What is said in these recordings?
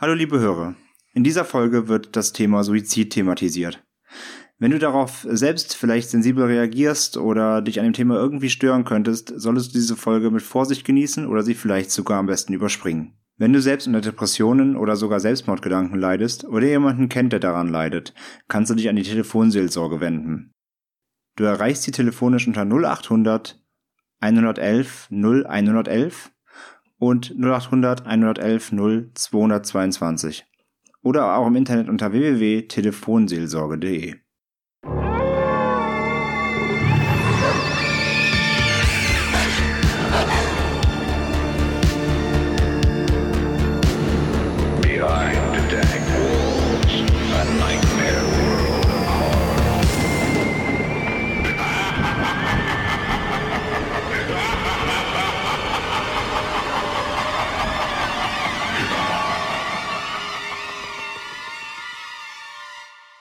Hallo liebe Hörer. In dieser Folge wird das Thema Suizid thematisiert. Wenn du darauf selbst vielleicht sensibel reagierst oder dich an dem Thema irgendwie stören könntest, solltest du diese Folge mit Vorsicht genießen oder sie vielleicht sogar am besten überspringen. Wenn du selbst unter Depressionen oder sogar Selbstmordgedanken leidest oder jemanden kennt, der daran leidet, kannst du dich an die Telefonseelsorge wenden. Du erreichst sie telefonisch unter 0800 111 0111 und 0800 111 0222 oder auch im Internet unter www.telefonseelsorge.de.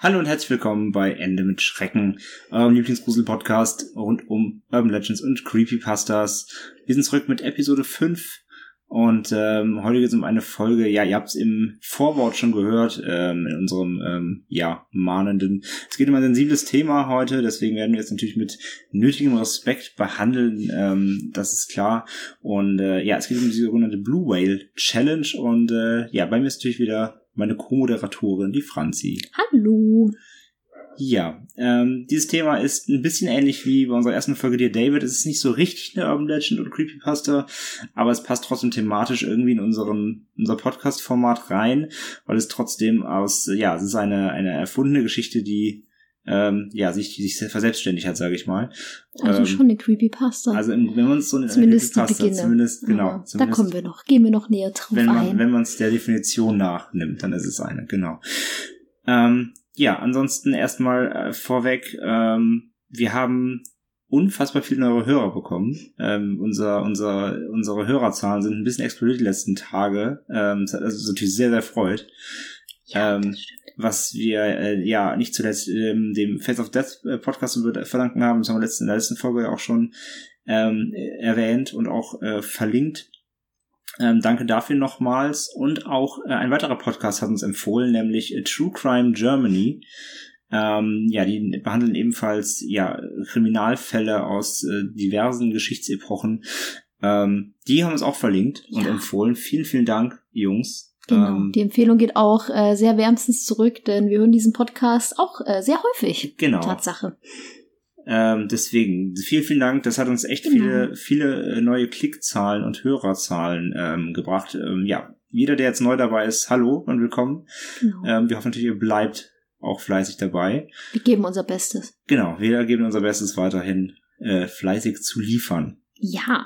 Hallo und herzlich willkommen bei Ende mit Schrecken, eurem Lieblingsgrusel-Podcast rund um Urban Legends und Creepypastas. Wir sind zurück mit Episode 5 und ähm, heute geht es um eine Folge, ja, ihr habt es im Vorwort schon gehört, ähm, in unserem, ähm, ja, mahnenden. Es geht um ein sensibles Thema heute, deswegen werden wir es natürlich mit nötigem Respekt behandeln, ähm, das ist klar. Und äh, ja, es geht um die sogenannte Blue Whale Challenge und äh, ja, bei mir ist natürlich wieder meine Co-Moderatorin, die Franzi. Hallo. Ja, ähm, dieses Thema ist ein bisschen ähnlich wie bei unserer ersten Folge Dear David. Es ist nicht so richtig eine Urban Legend oder Creepypasta, aber es passt trotzdem thematisch irgendwie in unseren, unser Podcast-Format rein, weil es trotzdem aus, ja, es ist eine, eine erfundene Geschichte, die ähm, ja, sich, sich verselbstständigt hat, sage ich mal. Also ähm, schon eine Creepypasta. Also wenn man es so eine zumindest die Creepypasta, Beginne. zumindest, genau. Aber Da zumindest- kommen wir noch, gehen wir noch näher drauf wenn man ein. wenn man es der Definition nachnimmt, dann ist es eine, genau. Ähm, ja, ansonsten erstmal äh, vorweg, ähm, wir haben unfassbar viele neue Hörer bekommen. Ähm, unser, unser, unsere Hörerzahlen sind ein bisschen explodiert die letzten Tage. Ähm, das hat also natürlich sehr, sehr freut. ja, ähm, das stimmt. Was wir äh, ja nicht zuletzt ähm, dem Face of Death äh, Podcast verdanken haben, das haben wir letzten, in der letzten Folge ja auch schon ähm, äh, erwähnt und auch äh, verlinkt. Ähm, danke dafür nochmals. Und auch äh, ein weiterer Podcast hat uns empfohlen, nämlich äh, True Crime Germany. Ähm, ja, die behandeln ebenfalls ja Kriminalfälle aus äh, diversen Geschichtsepochen. Ähm, die haben uns auch verlinkt und Ja. empfohlen. Vielen, vielen Dank, Jungs. Genau. Ähm, die Empfehlung geht auch äh, sehr wärmstens zurück, denn wir hören diesen Podcast auch äh, sehr häufig. genau. Tatsache. Ähm, deswegen, vielen, vielen Dank. Das hat uns echt Genau. viele, viele äh, neue Klickzahlen und Hörerzahlen ähm, gebracht. Ähm, ja, jeder, der jetzt neu dabei ist, hallo und willkommen. Genau. Ähm, wir hoffen natürlich, ihr bleibt auch fleißig dabei. Wir geben unser Bestes. Genau, wir geben unser Bestes weiterhin äh, fleißig zu liefern. Ja.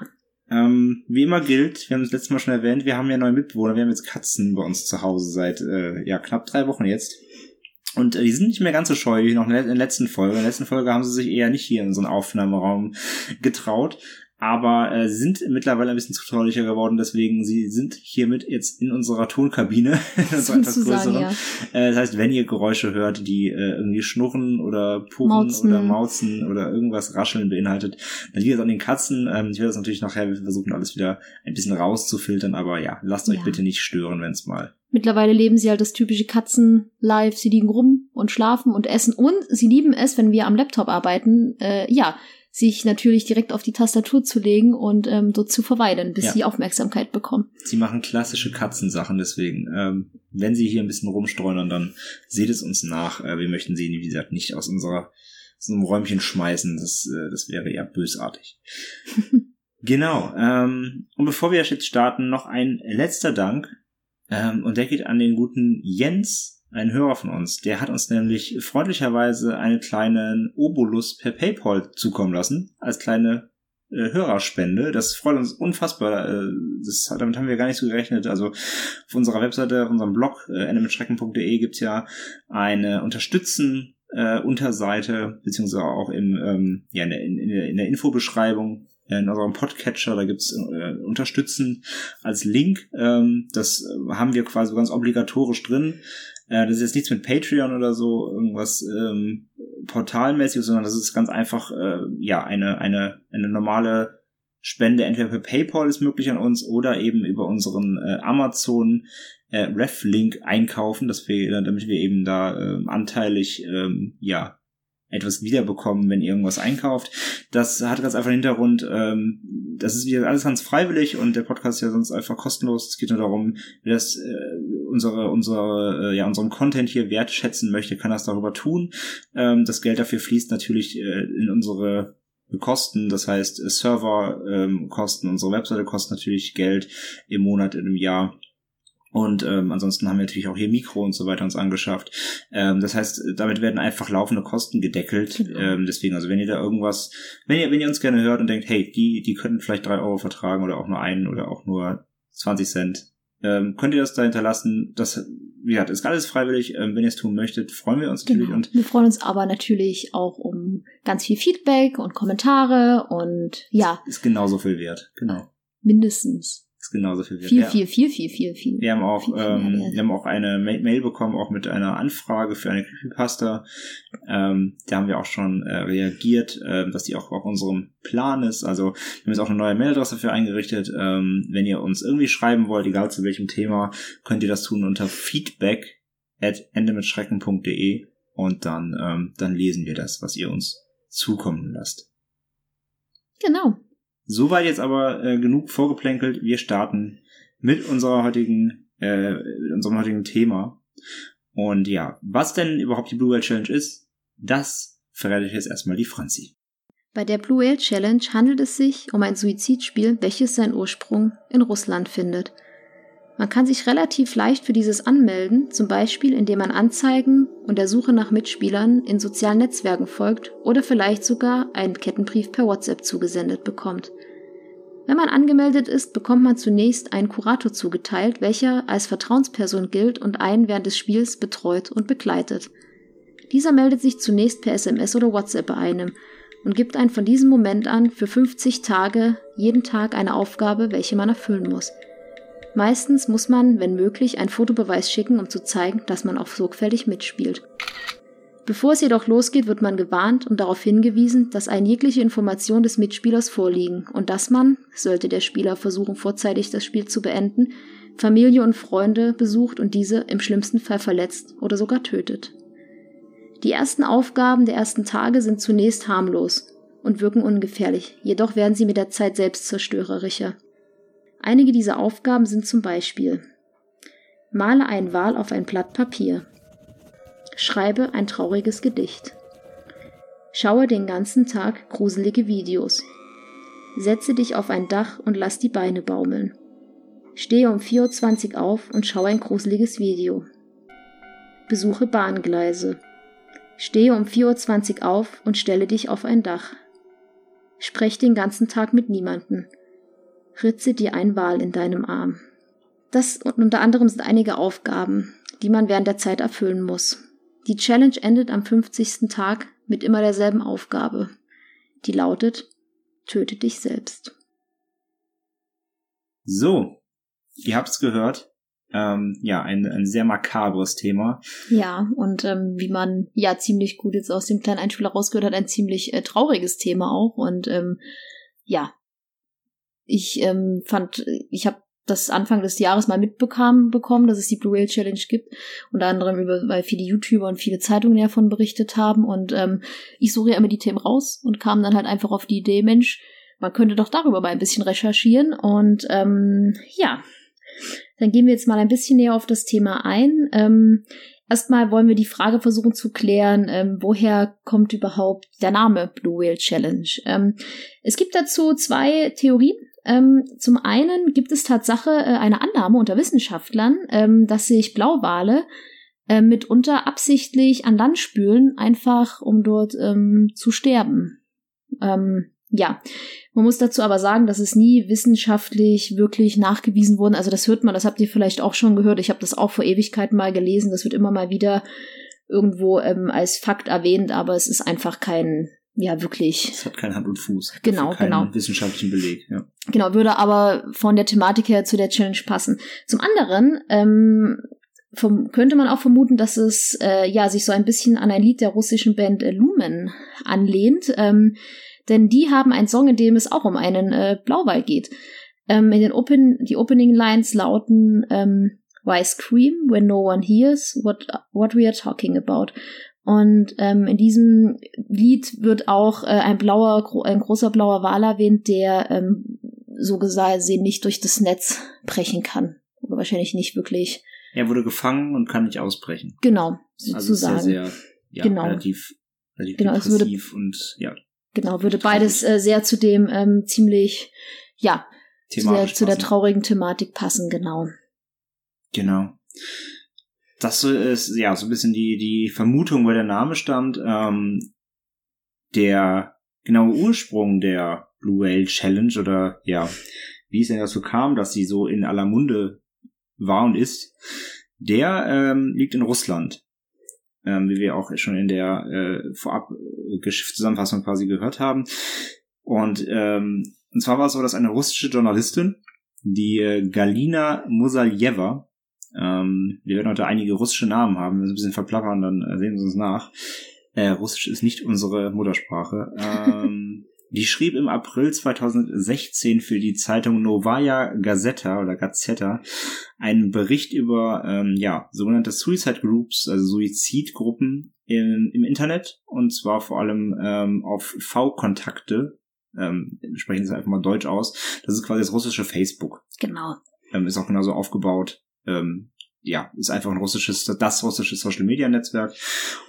Ähm, wie immer gilt, wir haben das letzte Mal schon erwähnt, wir haben ja neue Mitbewohner, wir haben jetzt Katzen bei uns zu Hause seit äh, ja knapp drei Wochen jetzt. Und äh, die sind nicht mehr ganz so scheu wie noch in der in der letzten Folge. In der letzten Folge haben sie sich eher nicht hier in so einen Aufnahmeraum getraut. Aber äh, sind mittlerweile ein bisschen zutraulicher geworden, deswegen sie sind hiermit jetzt in unserer Tonkabine, in unserer etwas größeren. ja. Äh, das heißt, wenn ihr Geräusche hört, die äh, irgendwie schnurren oder Mauzen. oder mauzen oder irgendwas rascheln beinhaltet, dann liegt es an den Katzen. Ähm, ich werde das natürlich nachher wir versuchen, alles wieder ein bisschen rauszufiltern, aber ja, lasst euch Ja. bitte nicht stören, wenn es mal. Mittlerweile leben sie halt das typische Katzen-Live. Sie liegen rum und schlafen und essen. Und sie lieben es, wenn wir am Laptop arbeiten, äh, ja, sich natürlich direkt auf die Tastatur zu legen und ähm, dort zu verweilen, bis Ja. sie Aufmerksamkeit bekommen. Sie machen klassische Katzensachen, deswegen, ähm, wenn sie hier ein bisschen rumstreunern, dann seht es uns nach. Äh, wir möchten sie, wie gesagt, nicht aus unserer aus unserem Räumchen schmeißen. Das, äh, das wäre ja bösartig. Genau. Ähm, und bevor wir jetzt starten, noch ein letzter Dank. Ähm, und der geht an den guten Jens, ein Hörer von uns. Der hat uns nämlich freundlicherweise einen kleinen Obolus per PayPal zukommen lassen, als kleine äh, Hörerspende. Das freut uns unfassbar. Äh, das, damit haben wir gar nicht so gerechnet. Also auf unserer Webseite, auf unserem Blog, äh, endemitschrecken.de gibt's ja eine Unterstützen äh, Unterseite, beziehungsweise auch im, ähm, ja, in, der, in, in der Infobeschreibung in unserem Podcatcher, da gibt's äh, Unterstützen als Link. Ähm, das haben wir quasi ganz obligatorisch drin. Äh, das ist jetzt nichts mit Patreon oder so, irgendwas ähm, portalmäßig, sondern das ist ganz einfach äh, ja eine, eine, eine normale Spende entweder per PayPal ist möglich an uns oder eben über unseren äh, Amazon äh, Reflink einkaufen, dass wir, damit wir eben da äh, anteilig ähm, ja etwas wiederbekommen, wenn ihr irgendwas einkauft. Das hat ganz einfach den Hintergrund, ähm, das ist wieder alles ganz freiwillig und der Podcast ist ja sonst einfach kostenlos. Es geht nur darum, wer das äh, unsere, unsere, äh, ja, unseren Content hier wertschätzen möchte, kann das darüber tun. Ähm, das Geld dafür fließt natürlich äh, in unsere Kosten, das heißt äh, Serverkosten, ähm, unsere Webseite kostet natürlich Geld im Monat, in einem Jahr. Und ähm, ansonsten haben wir natürlich auch hier Mikro und so weiter uns angeschafft. Ähm, das heißt, damit werden einfach laufende Kosten gedeckelt. Genau. Ähm, deswegen, also wenn ihr da irgendwas, wenn ihr, wenn ihr uns gerne hört und denkt, hey, die, die könnten vielleicht drei Euro vertragen oder auch nur einen oder auch nur 20 Cent, ähm, könnt ihr das da hinterlassen. Das, wie gesagt, ist alles freiwillig. Ähm, wenn ihr es tun möchtet, freuen wir uns natürlich. Genau. Und wir freuen uns aber natürlich auch um ganz viel Feedback und Kommentare und ja. Ist genauso viel wert, genau. Mindestens ist genauso viel wert. Viel, viel, viel, viel, viel, viel. Wir haben auch, viel, viel ähm, wir haben auch eine Mail bekommen, auch mit einer Anfrage für eine Creepypasta. Ähm, da haben wir auch schon äh, reagiert, äh, dass die auch auf unserem Plan ist. Also wir haben jetzt auch eine neue Mailadresse dafür eingerichtet. Ähm, wenn ihr uns irgendwie schreiben wollt, egal zu welchem Thema, könnt ihr das tun unter feedback at endemitschrecken.de und dann, ähm, dann lesen wir das, was ihr uns zukommen lasst. Genau. Soweit jetzt aber äh, genug vorgeplänkelt. Wir starten mit unserer heutigen, äh, mit unserem heutigen Thema. Und ja, was denn überhaupt die Blue Whale Challenge ist, das verrate ich jetzt erstmal die Franzi. Bei der Blue Whale Challenge handelt es sich um ein Suizidspiel, welches seinen Ursprung in Russland findet. Man kann sich relativ leicht für dieses anmelden, zum Beispiel indem man Anzeigen und der Suche nach Mitspielern in sozialen Netzwerken folgt oder vielleicht sogar einen Kettenbrief per WhatsApp zugesendet bekommt. Wenn man angemeldet ist, bekommt man zunächst einen Kurator zugeteilt, welcher als Vertrauensperson gilt und einen während des Spiels betreut und begleitet. Dieser meldet sich zunächst per SMS oder WhatsApp bei einem und gibt einen von diesem Moment an für 50 Tage jeden Tag eine Aufgabe, welche man erfüllen muss. Meistens muss man, wenn möglich, einen Fotobeweis schicken, um zu zeigen, dass man auch sorgfältig mitspielt. Bevor es jedoch losgeht, wird man gewarnt und darauf hingewiesen, dass ein jegliche Informationen des Mitspielers vorliegen und dass man, sollte der Spieler versuchen, vorzeitig das Spiel zu beenden, Familie und Freunde besucht und diese im schlimmsten Fall verletzt oder sogar tötet. Die ersten Aufgaben der ersten Tage sind zunächst harmlos und wirken ungefährlich, jedoch werden sie mit der Zeit selbstzerstörerischer. Einige dieser Aufgaben sind zum Beispiel Male einen Wal auf ein Blatt Papier. Schreibe ein trauriges Gedicht. Schaue den ganzen Tag gruselige Videos. Setze dich auf ein Dach und lass die Beine baumeln. Stehe um 4.20 Uhr auf und schaue ein gruseliges Video. Besuche Bahngleise. Stehe um 4.20 Uhr auf und stelle dich auf ein Dach. Sprech den ganzen Tag mit niemanden ritze dir ein Wal in deinem Arm. Das unter anderem sind einige Aufgaben, die man während der Zeit erfüllen muss. Die Challenge endet am 50. Tag mit immer derselben Aufgabe. Die lautet, töte dich selbst. So, ihr habt's gehört. Ähm, ja, ein, ein sehr makabres Thema. Ja, und ähm, wie man ja ziemlich gut jetzt aus dem kleinen Einspieler rausgehört hat, ein ziemlich äh, trauriges Thema auch. Und ähm, ja, ich ähm, fand, ich habe das Anfang des Jahres mal mitbekam bekommen, dass es die Blue Whale Challenge gibt. Unter anderem über, weil viele YouTuber und viele Zeitungen davon berichtet haben. Und ähm, ich suche ja immer die Themen raus und kam dann halt einfach auf die Idee, Mensch, man könnte doch darüber mal ein bisschen recherchieren. Und ähm, ja, dann gehen wir jetzt mal ein bisschen näher auf das Thema ein. Ähm, erstmal wollen wir die Frage versuchen zu klären, ähm, woher kommt überhaupt der Name Blue Whale Challenge? Ähm, es gibt dazu zwei Theorien. Ähm, zum einen gibt es Tatsache äh, eine Annahme unter Wissenschaftlern, ähm, dass sich Blauwale äh, mitunter absichtlich an Land spülen, einfach um dort ähm, zu sterben. Ähm, ja, man muss dazu aber sagen, dass es nie wissenschaftlich wirklich nachgewiesen wurde. Also das hört man, das habt ihr vielleicht auch schon gehört. Ich habe das auch vor Ewigkeiten mal gelesen. Das wird immer mal wieder irgendwo ähm, als Fakt erwähnt, aber es ist einfach kein ja wirklich. Es hat keine Hand und Fuß. Genau, keinen genau. wissenschaftlichen Beleg, ja. Genau, würde aber von der Thematik her zu der Challenge passen. Zum anderen ähm, vom, könnte man auch vermuten, dass es äh, ja sich so ein bisschen an ein Lied der russischen Band äh, Lumen anlehnt. Ähm, denn die haben einen Song, in dem es auch um einen äh, Blauwal geht. Ähm, in den Open, die Opening Lines lauten ähm, Why scream when no one hears what, what we are talking about? Und ähm, in diesem Lied wird auch äh, ein blauer, gro ein großer blauer Wal erwähnt, der ähm, so gesehen nicht durch das Netz brechen kann. Oder wahrscheinlich nicht wirklich. Er wurde gefangen und kann nicht ausbrechen. Genau, sozusagen. Also sehr, sehr ja, Genau. relativ, relativ Genau, es würde- und ja, Genau, würde beides äh, sehr zu dem ähm, ziemlich, ja, zu der, zu der traurigen Thematik passen, genau. Genau. Das ist ja so ein bisschen die, die Vermutung, wo der Name stammt. Ähm, der genaue Ursprung der Blue Whale Challenge oder ja, wie es denn dazu kam, dass sie so in aller Munde war und ist, der ähm, liegt in Russland. Ähm, wie wir auch schon in der äh, vorab äh, Geschichtszusammenfassung quasi gehört haben. Und, ähm, und zwar war es so, dass eine russische Journalistin, die äh, Galina Musaljeva, ähm, wir werden heute einige russische Namen haben, wenn wir ein bisschen verplappern, dann äh, sehen Sie uns nach. Äh, Russisch ist nicht unsere Muttersprache. Ähm, die schrieb im April 2016 für die Zeitung Novaya Gazeta oder Gazeta einen Bericht über ähm, ja sogenannte Suicide Groups, also Suizidgruppen im, im Internet und zwar vor allem ähm, auf V-Kontakte. Ähm, sprechen Sie einfach mal Deutsch aus. Das ist quasi das russische Facebook Genau. ähm, ist auch genauso aufgebaut. Ähm, ja, ist einfach ein russisches, das russische Social Media Netzwerk.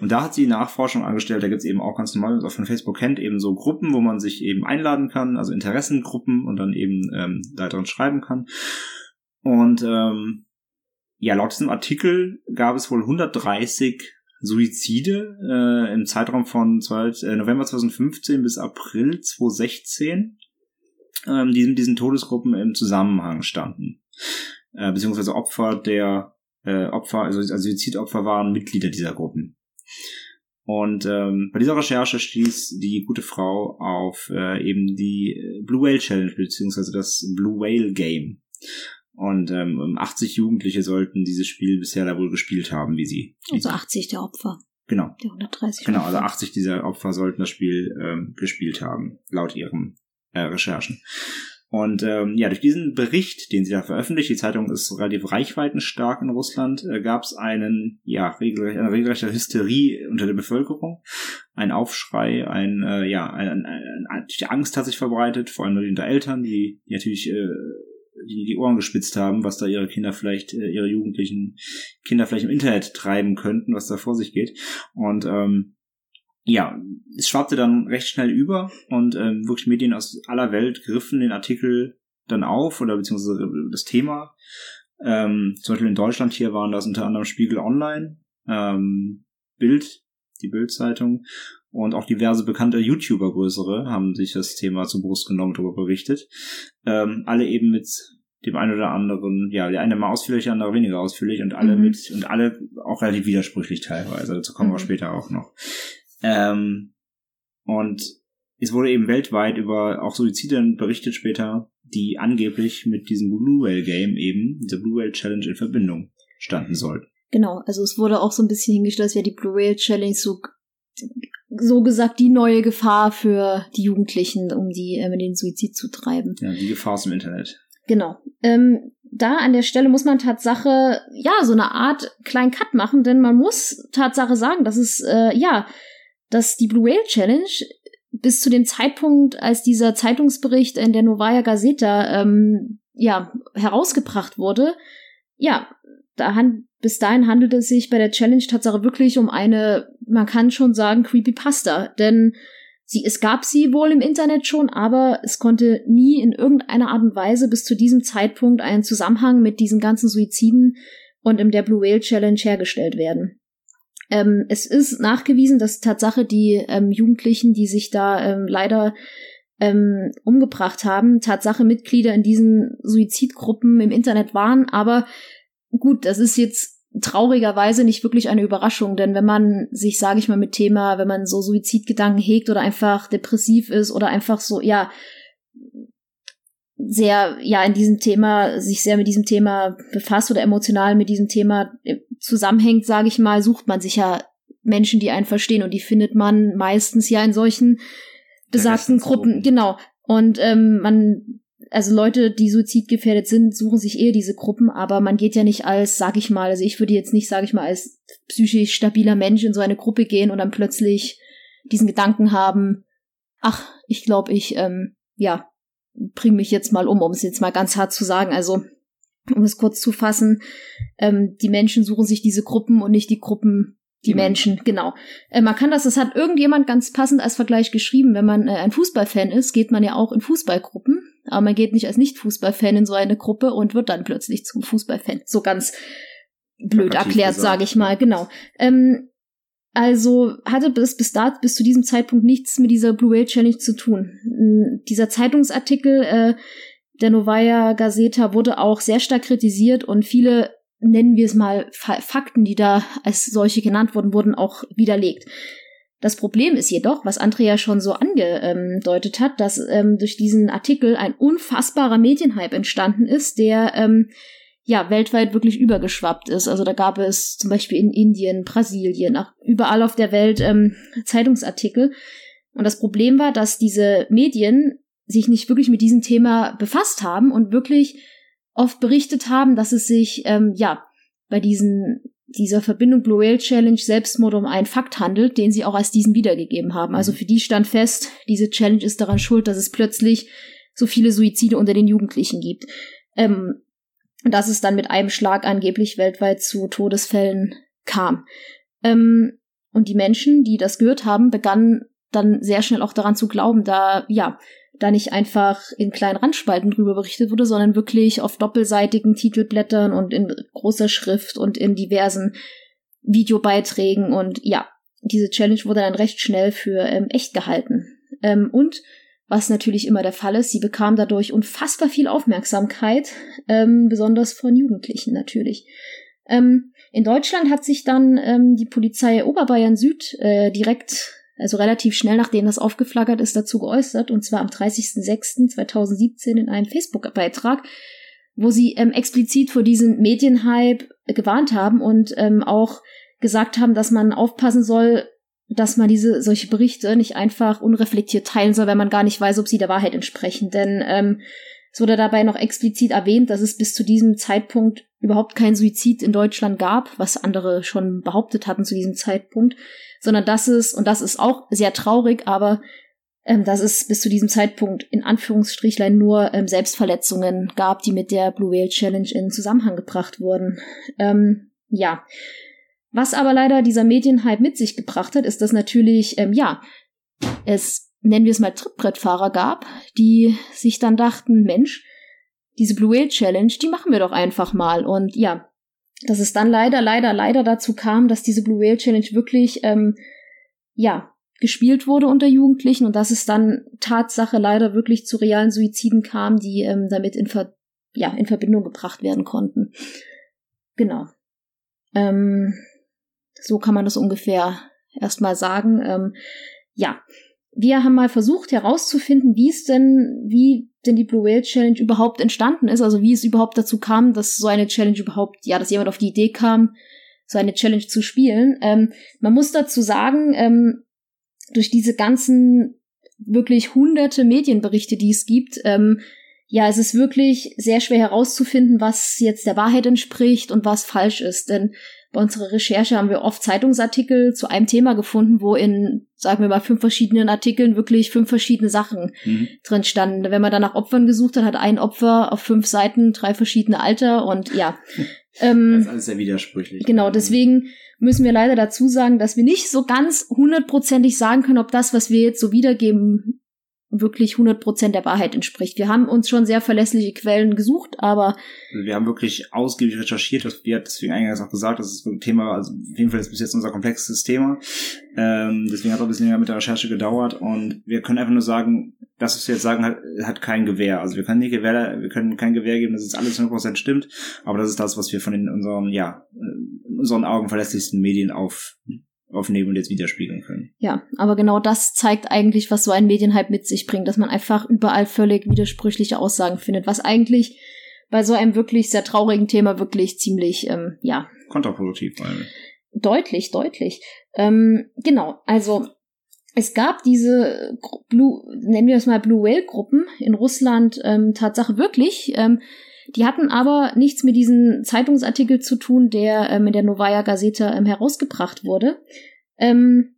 Und da hat sie Nachforschung angestellt. Da gibt's eben auch ganz normal, was auch von Facebook kennt, eben so Gruppen, wo man sich eben einladen kann, also Interessengruppen und dann eben ähm, da drin schreiben kann. Und ähm, ja, laut diesem Artikel gab es wohl 130 Suizide äh, im Zeitraum von zwei, äh, November 2015 bis April 2016, ähm, die mit diesen Todesgruppen im Zusammenhang standen äh, beziehungsweise Opfer der äh, Opfer, also, also Suizidopfer waren Mitglieder dieser Gruppen. Und ähm, bei dieser Recherche stieß die gute Frau auf äh, eben die äh, Blue Whale Challenge beziehungsweise das Blue Whale Game. Und ähm, 80 Jugendliche sollten dieses Spiel bisher da wohl gespielt haben, wie sie. Also 80 der Opfer, Genau. der 130 Genau, also Opfer. 80 dieser Opfer sollten das Spiel ähm, gespielt haben, laut ihren äh, Recherchen. Und ähm, ja, durch diesen Bericht, den sie da veröffentlicht, die Zeitung ist relativ reichweitenstark in Russland, äh, gab es einen, ja, regelrecht, eine regelrechte Hysterie unter der Bevölkerung, ein Aufschrei, ein, äh, ja, ein, ein, ein, die Angst hat sich verbreitet, vor allem unter Eltern, die, die natürlich äh, die, die Ohren gespitzt haben, was da ihre Kinder vielleicht, äh, ihre jugendlichen Kinder vielleicht im Internet treiben könnten, was da vor sich geht. Und ähm, ja, es schwappte dann recht schnell über und ähm, wirklich Medien aus aller Welt griffen den Artikel dann auf oder beziehungsweise das Thema. Ähm, zum Beispiel in Deutschland hier waren das unter anderem Spiegel Online, ähm, Bild, die Bild-Zeitung und auch diverse bekannte YouTuber größere haben sich das Thema zur Brust genommen, darüber berichtet. Ähm, alle eben mit dem einen oder anderen, ja, der eine mal ausführlich, der andere weniger ausführlich und alle Mhm. mit und alle auch relativ widersprüchlich teilweise. Dazu kommen wir Mhm. später auch noch. Ähm, und es wurde eben weltweit über auch Suizide berichtet später, die angeblich mit diesem Blue Whale Game eben, dieser Blue Whale Challenge in Verbindung standen sollten. Genau, also es wurde auch so ein bisschen hingestellt, als wäre die Blue Whale Challenge so, so gesagt die neue Gefahr für die Jugendlichen, um die in den Suizid zu treiben. Ja, die Gefahr ist im Internet. Genau. Ähm, da an der Stelle muss man Tatsache, ja, so eine Art kleinen Cut machen, denn man muss Tatsache sagen, dass es, äh, ja, dass die Blue Whale Challenge bis zu dem Zeitpunkt, als dieser Zeitungsbericht in der Novaya Gazeta, ähm, ja, herausgebracht wurde, ja, da han bis dahin handelt es sich bei der Challenge Tatsache wirklich um eine, man kann schon sagen, Creepypasta, denn Sie, es gab sie wohl im Internet schon, aber es konnte nie in irgendeiner Art und Weise bis zu diesem Zeitpunkt einen Zusammenhang mit diesen ganzen Suiziden und im der Blue Whale Challenge hergestellt werden. Ähm, es ist nachgewiesen, dass Tatsache die ähm, Jugendlichen, die sich da ähm, leider ähm, umgebracht haben, Tatsache Mitglieder in diesen Suizidgruppen im Internet waren, aber gut, das ist jetzt traurigerweise nicht wirklich eine Überraschung, denn wenn man sich, sage ich mal, mit Thema, wenn man so Suizidgedanken hegt oder einfach depressiv ist oder einfach so, ja, sehr, ja, in diesem Thema, sich sehr mit diesem Thema befasst oder emotional mit diesem Thema zusammenhängt, sage ich mal, sucht man sich ja Menschen, die einen verstehen und die findet man meistens ja in solchen besagten Gruppen, genau. Und ähm, man, also Leute, die suizidgefährdet sind, suchen sich eher diese Gruppen, aber man geht ja nicht als, sag ich mal, also ich würde jetzt nicht, sag ich mal, als psychisch stabiler Mensch in so eine Gruppe gehen und dann plötzlich diesen Gedanken haben, ach, ich glaube, ich, ähm, ja, bring mich jetzt mal um, um es jetzt mal ganz hart zu sagen. Also, um es kurz zu fassen, ähm, die Menschen suchen sich diese Gruppen und nicht die Gruppen die Die Menschen, genau. Äh, man kann das, das hat irgendjemand ganz passend als Vergleich geschrieben. Wenn man äh, ein Fußballfan ist, geht man ja auch in Fußballgruppen, aber man geht nicht als Nicht-Fußballfan in so eine Gruppe und wird dann plötzlich zum Fußballfan. So ganz blöd erklärt, sage ich mal, genau. Ähm, also hatte bis, bis, da, bis zu diesem Zeitpunkt nichts mit dieser Blue Whale Challenge zu tun. Dieser Zeitungsartikel äh, der Novaya Gazeta wurde auch sehr stark kritisiert und viele, nennen wir es mal, Fa Fakten, die da als solche genannt wurden, wurden auch widerlegt. Das Problem ist jedoch, was Andrea schon so angedeutet hat, dass ähm, durch diesen Artikel ein unfassbarer Medienhype entstanden ist, der ähm, ja weltweit wirklich übergeschwappt ist. Also da gab es zum Beispiel in Indien, Brasilien, auch überall auf der Welt ähm, Zeitungsartikel. Und das Problem war, dass diese Medien sich nicht wirklich mit diesem Thema befasst haben und wirklich oft berichtet haben, dass es sich ähm, ja bei diesen dieser Verbindung Blue Whale Challenge Selbstmord um einen Fakt handelt, den sie auch als diesen wiedergegeben haben. Also für die stand fest, diese Challenge ist daran schuld, dass es plötzlich so viele Suizide unter den Jugendlichen gibt. Ähm, dass es dann mit einem Schlag angeblich weltweit zu Todesfällen kam. Ähm, und die Menschen, die das gehört haben, begannen dann sehr schnell auch daran zu glauben, da, ja, da nicht einfach in kleinen Randspalten drüber berichtet wurde, sondern wirklich auf doppelseitigen Titelblättern und in großer Schrift und in diversen Videobeiträgen und ja, diese Challenge wurde dann recht schnell für ähm, echt gehalten. Ähm, und was natürlich immer der Fall ist, sie bekam dadurch unfassbar viel Aufmerksamkeit, ähm, besonders von Jugendlichen natürlich. Ähm, in Deutschland hat sich dann ähm, die Polizei Oberbayern Süd äh, direkt, also relativ schnell nachdem das aufgeflaggert ist, dazu geäußert, und zwar am 30.06.2017 in einem Facebook-Beitrag, wo sie ähm, explizit vor diesem Medienhype gewarnt haben und ähm, auch gesagt haben, dass man aufpassen soll, dass man diese solche Berichte nicht einfach unreflektiert teilen soll, wenn man gar nicht weiß, ob sie der Wahrheit entsprechen. Denn ähm, es wurde dabei noch explizit erwähnt, dass es bis zu diesem Zeitpunkt überhaupt kein Suizid in Deutschland gab, was andere schon behauptet hatten zu diesem Zeitpunkt, sondern dass es, und das ist auch sehr traurig, aber ähm, dass es bis zu diesem Zeitpunkt in Anführungsstrichlein nur ähm, Selbstverletzungen gab, die mit der Blue Whale Challenge in Zusammenhang gebracht wurden. Ähm, ja. Was aber leider dieser Medienhype mit sich gebracht hat, ist, dass natürlich, ähm, ja, es, nennen wir es mal Trittbrettfahrer gab, die sich dann dachten, Mensch, diese Blue Whale Challenge, die machen wir doch einfach mal. Und ja, dass es dann leider, leider, leider dazu kam, dass diese Blue Whale Challenge wirklich, ähm, ja, gespielt wurde unter Jugendlichen und dass es dann Tatsache leider wirklich zu realen Suiziden kam, die ähm, damit in, Ver ja, in Verbindung gebracht werden konnten. Genau. Ähm, so kann man das ungefähr erstmal sagen. Ähm, ja, wir haben mal versucht herauszufinden, wie es denn, wie denn die Blue Whale Challenge überhaupt entstanden ist, also wie es überhaupt dazu kam, dass so eine Challenge überhaupt, ja, dass jemand auf die Idee kam, so eine Challenge zu spielen. Ähm, man muss dazu sagen, ähm, durch diese ganzen wirklich hunderte Medienberichte, die es gibt, ähm, ja, es ist wirklich sehr schwer herauszufinden, was jetzt der Wahrheit entspricht und was falsch ist. Denn bei unserer Recherche haben wir oft Zeitungsartikel zu einem Thema gefunden, wo in, sagen wir mal, fünf verschiedenen Artikeln wirklich fünf verschiedene Sachen Mhm. drin standen. Wenn man dann nach Opfern gesucht hat, hat ein Opfer auf fünf Seiten drei verschiedene Alter und ja. Ähm, Das ist alles sehr widersprüchlich. Genau, deswegen müssen wir leider dazu sagen, dass wir nicht so ganz hundertprozentig sagen können, ob das, was wir jetzt so wiedergeben, wirklich 100% der Wahrheit entspricht. Wir haben uns schon sehr verlässliche Quellen gesucht, aber wir haben wirklich ausgiebig recherchiert, das wir deswegen eingangs auch gesagt, das ist ein Thema, also auf jeden Fall ist bis jetzt unser komplexes Thema. Ähm, deswegen hat es auch ein bisschen länger mit der Recherche gedauert und wir können einfach nur sagen, das, was wir jetzt sagen, hat, hat kein Gewähr. Also wir können nicht Gewähr, wir können kein Gewähr geben, dass es alles 100% stimmt, aber das ist das, was wir von den, unseren, ja, äh, unseren Augen verlässlichsten Medien auf, aufnehmen und jetzt widerspiegeln können. ja, aber genau das zeigt eigentlich, was so ein Medienhype mit sich bringt, dass man einfach überall völlig widersprüchliche Aussagen findet, was eigentlich bei so einem wirklich sehr traurigen Thema wirklich ziemlich, ähm, ja, Kontraproduktiv, weil Deutlich, deutlich. Ähm, genau, also es gab diese Blue, nennen wir es mal Blue Whale Gruppen in Russland ähm, Tatsache wirklich. Ähm, die hatten aber nichts mit diesem Zeitungsartikel zu tun, der ähm, in der Novaya Gazeta ähm, herausgebracht wurde. Ähm,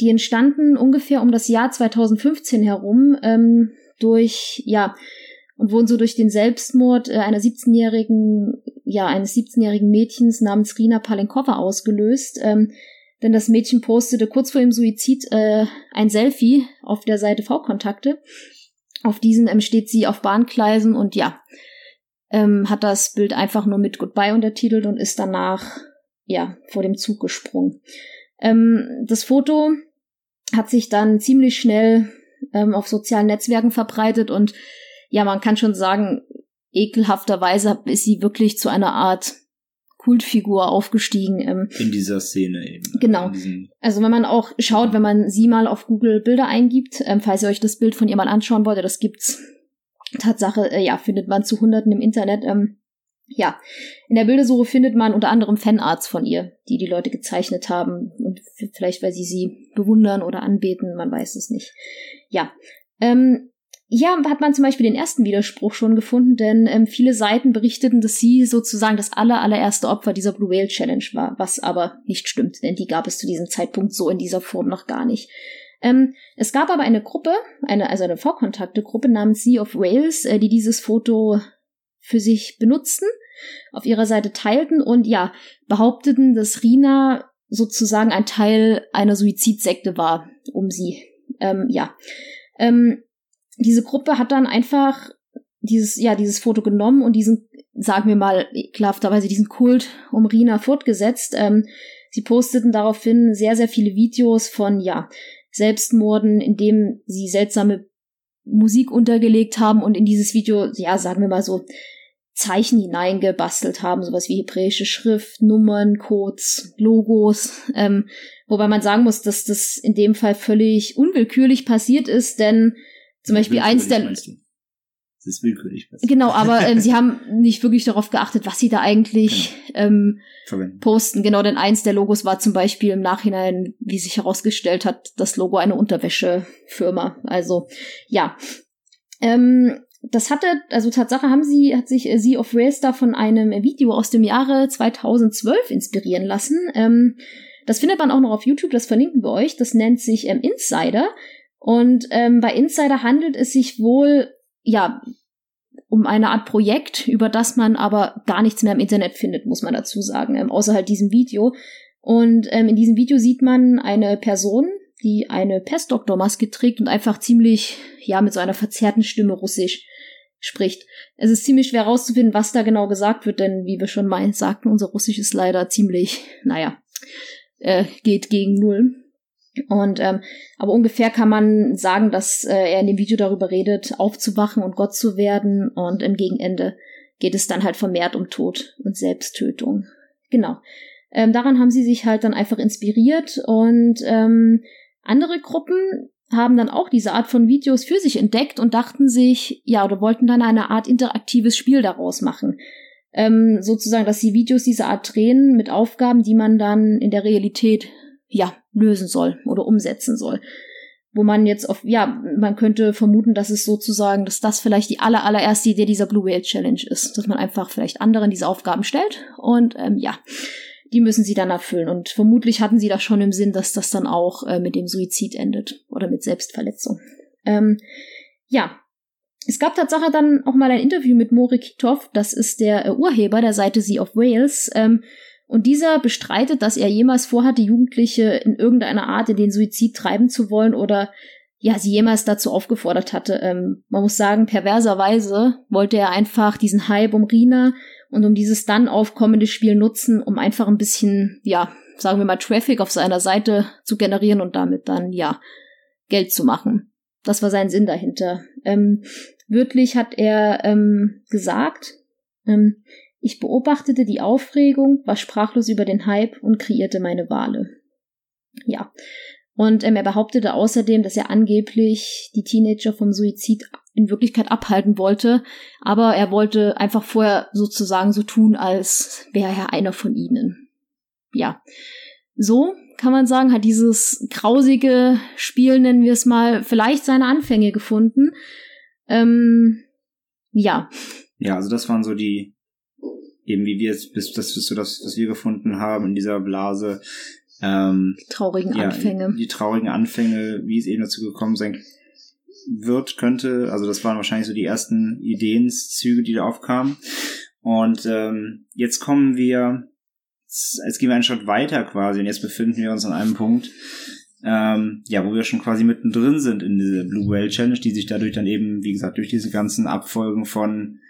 die entstanden ungefähr um das Jahr 2015 herum ähm, durch, ja, und wurden so durch den Selbstmord äh, einer 17-jährigen, ja, eines 17-jährigen Mädchens namens Rina Palenkova ausgelöst. Ähm, denn das Mädchen postete kurz vor dem Suizid äh, ein Selfie auf der Seite V-Kontakte. Auf diesen ähm, steht sie auf Bahngleisen und ja, ähm, hat das Bild einfach nur mit Goodbye untertitelt und ist danach ja vor dem Zug gesprungen. Ähm, das Foto hat sich dann ziemlich schnell ähm, auf sozialen Netzwerken verbreitet und ja, man kann schon sagen, ekelhafterweise ist sie wirklich zu einer Art Kultfigur aufgestiegen. Ähm, in dieser Szene eben. Genau. Also wenn man auch schaut, wenn man sie mal auf Google Bilder eingibt, ähm, falls ihr euch das Bild von ihr mal anschauen wollt, das gibt's Tatsache, äh, ja, findet man zu Hunderten im Internet. Ähm, ja, in der Bildersuche findet man unter anderem Fanarts von ihr, die die Leute gezeichnet haben und vielleicht weil sie sie bewundern oder anbeten, man weiß es nicht. Ja, ähm, hier hat man zum Beispiel den ersten Widerspruch schon gefunden, denn ähm, viele Seiten berichteten, dass sie sozusagen das aller, allererste Opfer dieser Blue Whale Challenge war, was aber nicht stimmt, denn die gab es zu diesem Zeitpunkt so in dieser Form noch gar nicht. Ähm, es gab aber eine Gruppe, eine, also eine Vorkontakte-Gruppe namens Sea of Wales, äh, die dieses Foto für sich benutzten, auf ihrer Seite teilten und ja, behaupteten, dass Rina sozusagen ein Teil einer Suizidsekte war, um sie. Ähm, ja. Ähm, diese Gruppe hat dann einfach dieses, ja, dieses Foto genommen und diesen, sagen wir mal, ekelhafterweise diesen Kult um Rina fortgesetzt. Ähm, sie posteten daraufhin sehr, sehr viele Videos von, ja, Selbstmorden, in dem sie seltsame Musik untergelegt haben und in dieses Video, ja, sagen wir mal so, Zeichen hineingebastelt haben, sowas wie hebräische Schrift, Nummern, Codes, Logos, ähm, wobei man sagen muss, dass das in dem Fall völlig unwillkürlich passiert ist, denn zum Beispiel eins der. Ist willkürlich. Genau, aber ähm, sie haben nicht wirklich darauf geachtet, was sie da eigentlich genau. ähm, posten. Genau, denn eins der Logos war zum Beispiel im Nachhinein, wie sich herausgestellt hat, das Logo einer Unterwäschefirma. Also ja. Ähm, das hatte, also Tatsache haben sie, hat sich äh, Sea of Rails da von einem Video aus dem Jahre 2012 inspirieren lassen. Ähm, das findet man auch noch auf YouTube, das verlinken wir euch. Das nennt sich ähm, Insider. Und ähm, bei Insider handelt es sich wohl, ja, um eine Art Projekt, über das man aber gar nichts mehr im Internet findet, muss man dazu sagen, ähm, außer halt diesem Video. Und ähm, in diesem Video sieht man eine Person, die eine Pestdoktormaske trägt und einfach ziemlich, ja, mit so einer verzerrten Stimme Russisch spricht. Es ist ziemlich schwer herauszufinden, was da genau gesagt wird, denn wie wir schon mal sagten, unser Russisch ist leider ziemlich, naja, äh, geht gegen Null. Und ähm, aber ungefähr kann man sagen, dass äh, er in dem Video darüber redet, aufzuwachen und Gott zu werden. Und im Gegenende geht es dann halt vermehrt um Tod und Selbsttötung. Genau. Ähm, daran haben sie sich halt dann einfach inspiriert und ähm, andere Gruppen haben dann auch diese Art von Videos für sich entdeckt und dachten sich, ja, oder wollten dann eine Art interaktives Spiel daraus machen. Ähm, sozusagen, dass sie Videos dieser Art drehen mit Aufgaben, die man dann in der Realität ja, lösen soll oder umsetzen soll. Wo man jetzt auf, ja, man könnte vermuten, dass es sozusagen, dass das vielleicht die aller, allererste Idee dieser Blue Whale Challenge ist. Dass man einfach vielleicht anderen diese Aufgaben stellt und ähm, ja, die müssen sie dann erfüllen. Und vermutlich hatten sie da schon im Sinn, dass das dann auch äh, mit dem Suizid endet oder mit Selbstverletzung. Ähm, ja, es gab tatsächlich dann auch mal ein Interview mit Mori Kitov, das ist der äh, Urheber der Seite Sea of Wales, ähm, und dieser bestreitet, dass er jemals vorhatte, Jugendliche in irgendeiner Art in den Suizid treiben zu wollen oder ja, sie jemals dazu aufgefordert hatte. Ähm, man muss sagen, perverserweise wollte er einfach diesen Hype um Rina und um dieses dann aufkommende Spiel nutzen, um einfach ein bisschen, ja, sagen wir mal, Traffic auf seiner Seite zu generieren und damit dann, ja, Geld zu machen. Das war sein Sinn dahinter. Ähm, wörtlich hat er ähm, gesagt, ähm, ich beobachtete die Aufregung, war sprachlos über den Hype und kreierte meine Wale. Ja. Und ähm, er behauptete außerdem, dass er angeblich die Teenager vom Suizid in Wirklichkeit abhalten wollte, aber er wollte einfach vorher sozusagen so tun, als wäre er einer von ihnen. Ja. so kann man sagen, hat dieses grausige Spiel, nennen wir es mal, vielleicht seine Anfänge gefunden. Ähm, ja. Ja, also das waren so die, eben wie wir es, bis das ist so das, was wir gefunden haben in dieser Blase. Ähm, die traurigen ja, Anfänge. Die traurigen Anfänge, wie es eben dazu gekommen sein wird, könnte. Also das waren wahrscheinlich so die ersten Ideenzüge, die da aufkamen. Und ähm, jetzt kommen wir, jetzt gehen wir einen Schritt weiter quasi und jetzt befinden wir uns an einem Punkt, ähm, ja, wo wir schon quasi mittendrin sind in diese Blue Whale Challenge, die sich dadurch dann eben, wie gesagt, durch diese ganzen Abfolgen von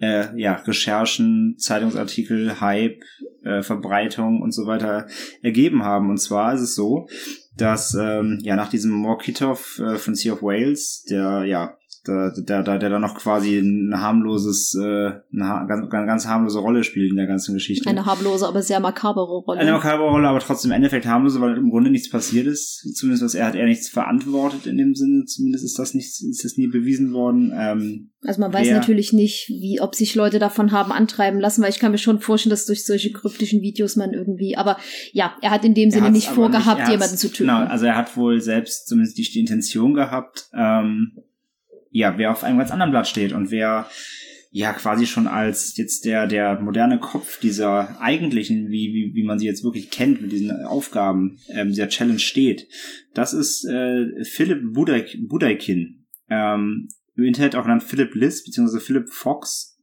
äh, ja, Recherchen, Zeitungsartikel, Hype, äh, Verbreitung und so weiter ergeben haben. Und zwar ist es so, dass ähm, ja nach diesem Morkitov äh, von Sea of Wales, der ja der, der, der, der da noch quasi ein harmloses, äh, eine ganz, ganz harmlose Rolle spielt in der ganzen Geschichte. Eine harmlose, aber sehr makabere Rolle. Eine makabere Rolle, aber trotzdem im Endeffekt harmlose, weil im Grunde nichts passiert ist. Zumindest was er hat er nichts verantwortet in dem Sinne. Zumindest ist das nicht, ist das nie bewiesen worden. Ähm, also man weiß wer- natürlich nicht, wie, ob sich Leute davon haben antreiben lassen, weil ich kann mir schon vorstellen, dass durch solche kryptischen Videos man irgendwie, aber ja, er hat in dem Sinne nicht vorgehabt, hat's- jemanden zu töten. Genau, also er hat wohl selbst zumindest die, die Intention gehabt, ähm, ja, wer auf einem ganz anderen Blatt steht und wer ja quasi schon als jetzt der der moderne Kopf dieser eigentlichen, wie wie, wie man sie jetzt wirklich kennt mit diesen Aufgaben ähm, dieser Challenge steht. Das ist äh, Philipp Budak Budaikin, ähm, im Internet auch genannt Philipp Liss beziehungsweise Philipp Fox.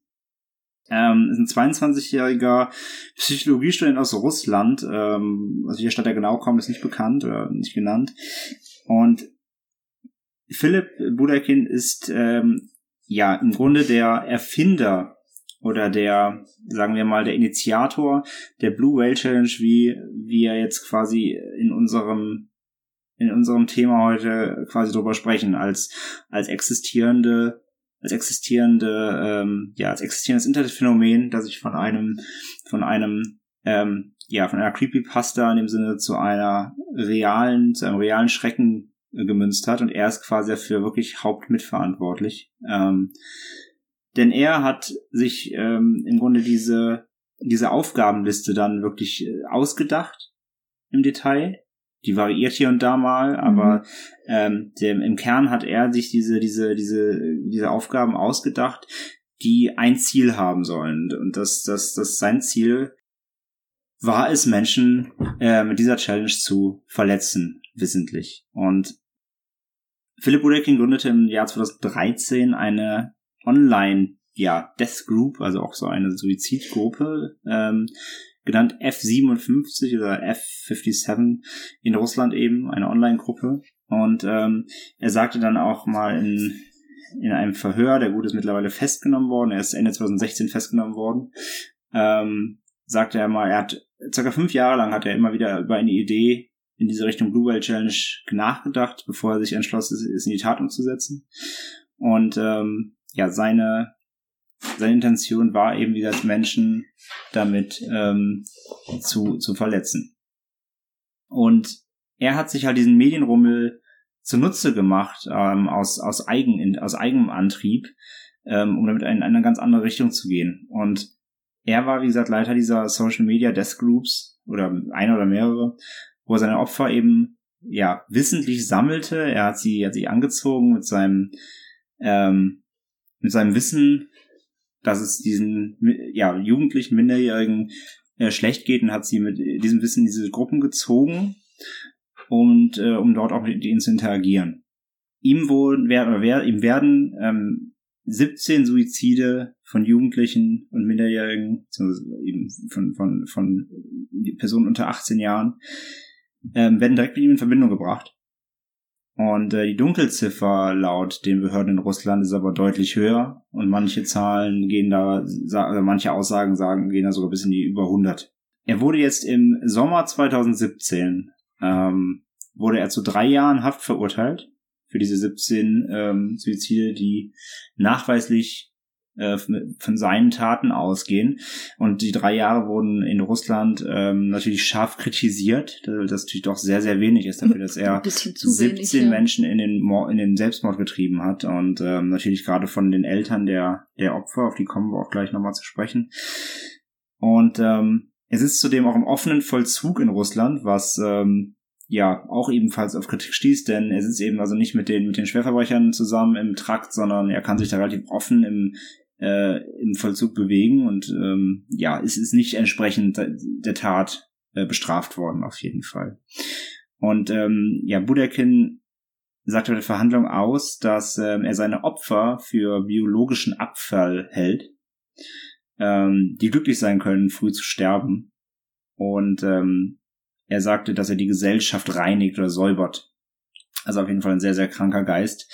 Ähm, ist ein 22-jähriger Psychologiestudent aus Russland. Ähm, also welcher Stadt er genau kommt, ist nicht bekannt oder nicht genannt. Und Philipp Budakin ist ähm, ja im Grunde der Erfinder oder der, sagen wir mal, der Initiator der Blue Whale Challenge, wie wir jetzt quasi in unserem in unserem Thema heute quasi drüber sprechen, als als existierende als existierende ähm, ja als existierendes Internetphänomen, das sich von einem von einem ähm, ja von einer Creepypasta in dem Sinne zu einer realen zu einem realen Schrecken gemünzt hat und er ist quasi dafür wirklich hauptmitverantwortlich. Ähm, denn er hat sich ähm, im Grunde diese, diese Aufgabenliste dann wirklich äh, ausgedacht im Detail. Die variiert hier und da mal, aber ähm, dem, im Kern hat er sich diese, diese, diese, diese Aufgaben ausgedacht, die ein Ziel haben sollen. Und das, das, das sein Ziel war es, Menschen äh, mit dieser Challenge zu verletzen, wissentlich. Und Philipp Budekin gründete im Jahr 2013 eine Online, ja, Death Group, also auch so eine Suizidgruppe, ähm, genannt F57 oder F57 in Russland eben, eine Online-Gruppe. Und ähm, er sagte dann auch mal in, in einem Verhör, der Gut ist mittlerweile festgenommen worden, er ist Ende 2016 festgenommen worden, ähm, sagte er mal, er hat circa fünf Jahre lang hat er immer wieder über eine Idee in diese Richtung Blue Whale Challenge nachgedacht, bevor er sich entschloss, es in die Tat umzusetzen. Und ähm, ja, seine seine Intention war eben wieder Menschen damit ähm, zu, zu verletzen. Und er hat sich halt diesen Medienrummel zunutze gemacht ähm, aus, aus, Eigen, aus eigenem Antrieb, ähm, um damit in eine ganz andere Richtung zu gehen. Und er war, wie gesagt, Leiter dieser Social Media Death Groups oder einer oder mehrere, wo er seine Opfer eben ja wissentlich sammelte. Er hat sie, er hat sie angezogen mit seinem ähm, mit seinem Wissen, dass es diesen ja jugendlichen Minderjährigen äh, schlecht geht und hat sie mit diesem Wissen diese Gruppen gezogen und äh, um dort auch mit ihnen zu interagieren. Ihm oder wer, ihm werden ähm, 17 Suizide von Jugendlichen und Minderjährigen, eben von, von, von Personen unter 18 Jahren, ähm, werden direkt mit ihm in Verbindung gebracht. Und äh, die Dunkelziffer laut den Behörden in Russland ist aber deutlich höher und manche Zahlen gehen da, also manche Aussagen sagen, gehen da sogar bis in die über 100. Er wurde jetzt im Sommer 2017, ähm, wurde er zu drei Jahren Haft verurteilt für diese 17 ähm, Suizide, die nachweislich äh, von seinen Taten ausgehen. Und die drei Jahre wurden in Russland ähm, natürlich scharf kritisiert, da das natürlich doch sehr, sehr wenig ist dafür, dass er Ein bisschen zu 17 wenig, ja. Menschen in den, in den Selbstmord getrieben hat und ähm, natürlich gerade von den Eltern der, der Opfer, auf die kommen wir auch gleich nochmal zu sprechen. Und ähm, Er sitzt zudem auch im offenen Vollzug in Russland, was ähm, ja auch ebenfalls auf Kritik stieß, denn er sitzt eben also nicht mit den mit den Schwerverbrechern zusammen im Trakt, sondern er kann sich da relativ offen im äh, im Vollzug bewegen und ähm, ja, es ist nicht entsprechend der Tat äh, bestraft worden auf jeden Fall. Und ähm, ja, Budekin sagt bei der Verhandlung aus, dass ähm, er seine Opfer für biologischen Abfall hält, ähm, die glücklich sein können, früh zu sterben. Und ähm, er sagte, dass er die Gesellschaft reinigt oder säubert. Also auf jeden Fall ein sehr, sehr kranker Geist,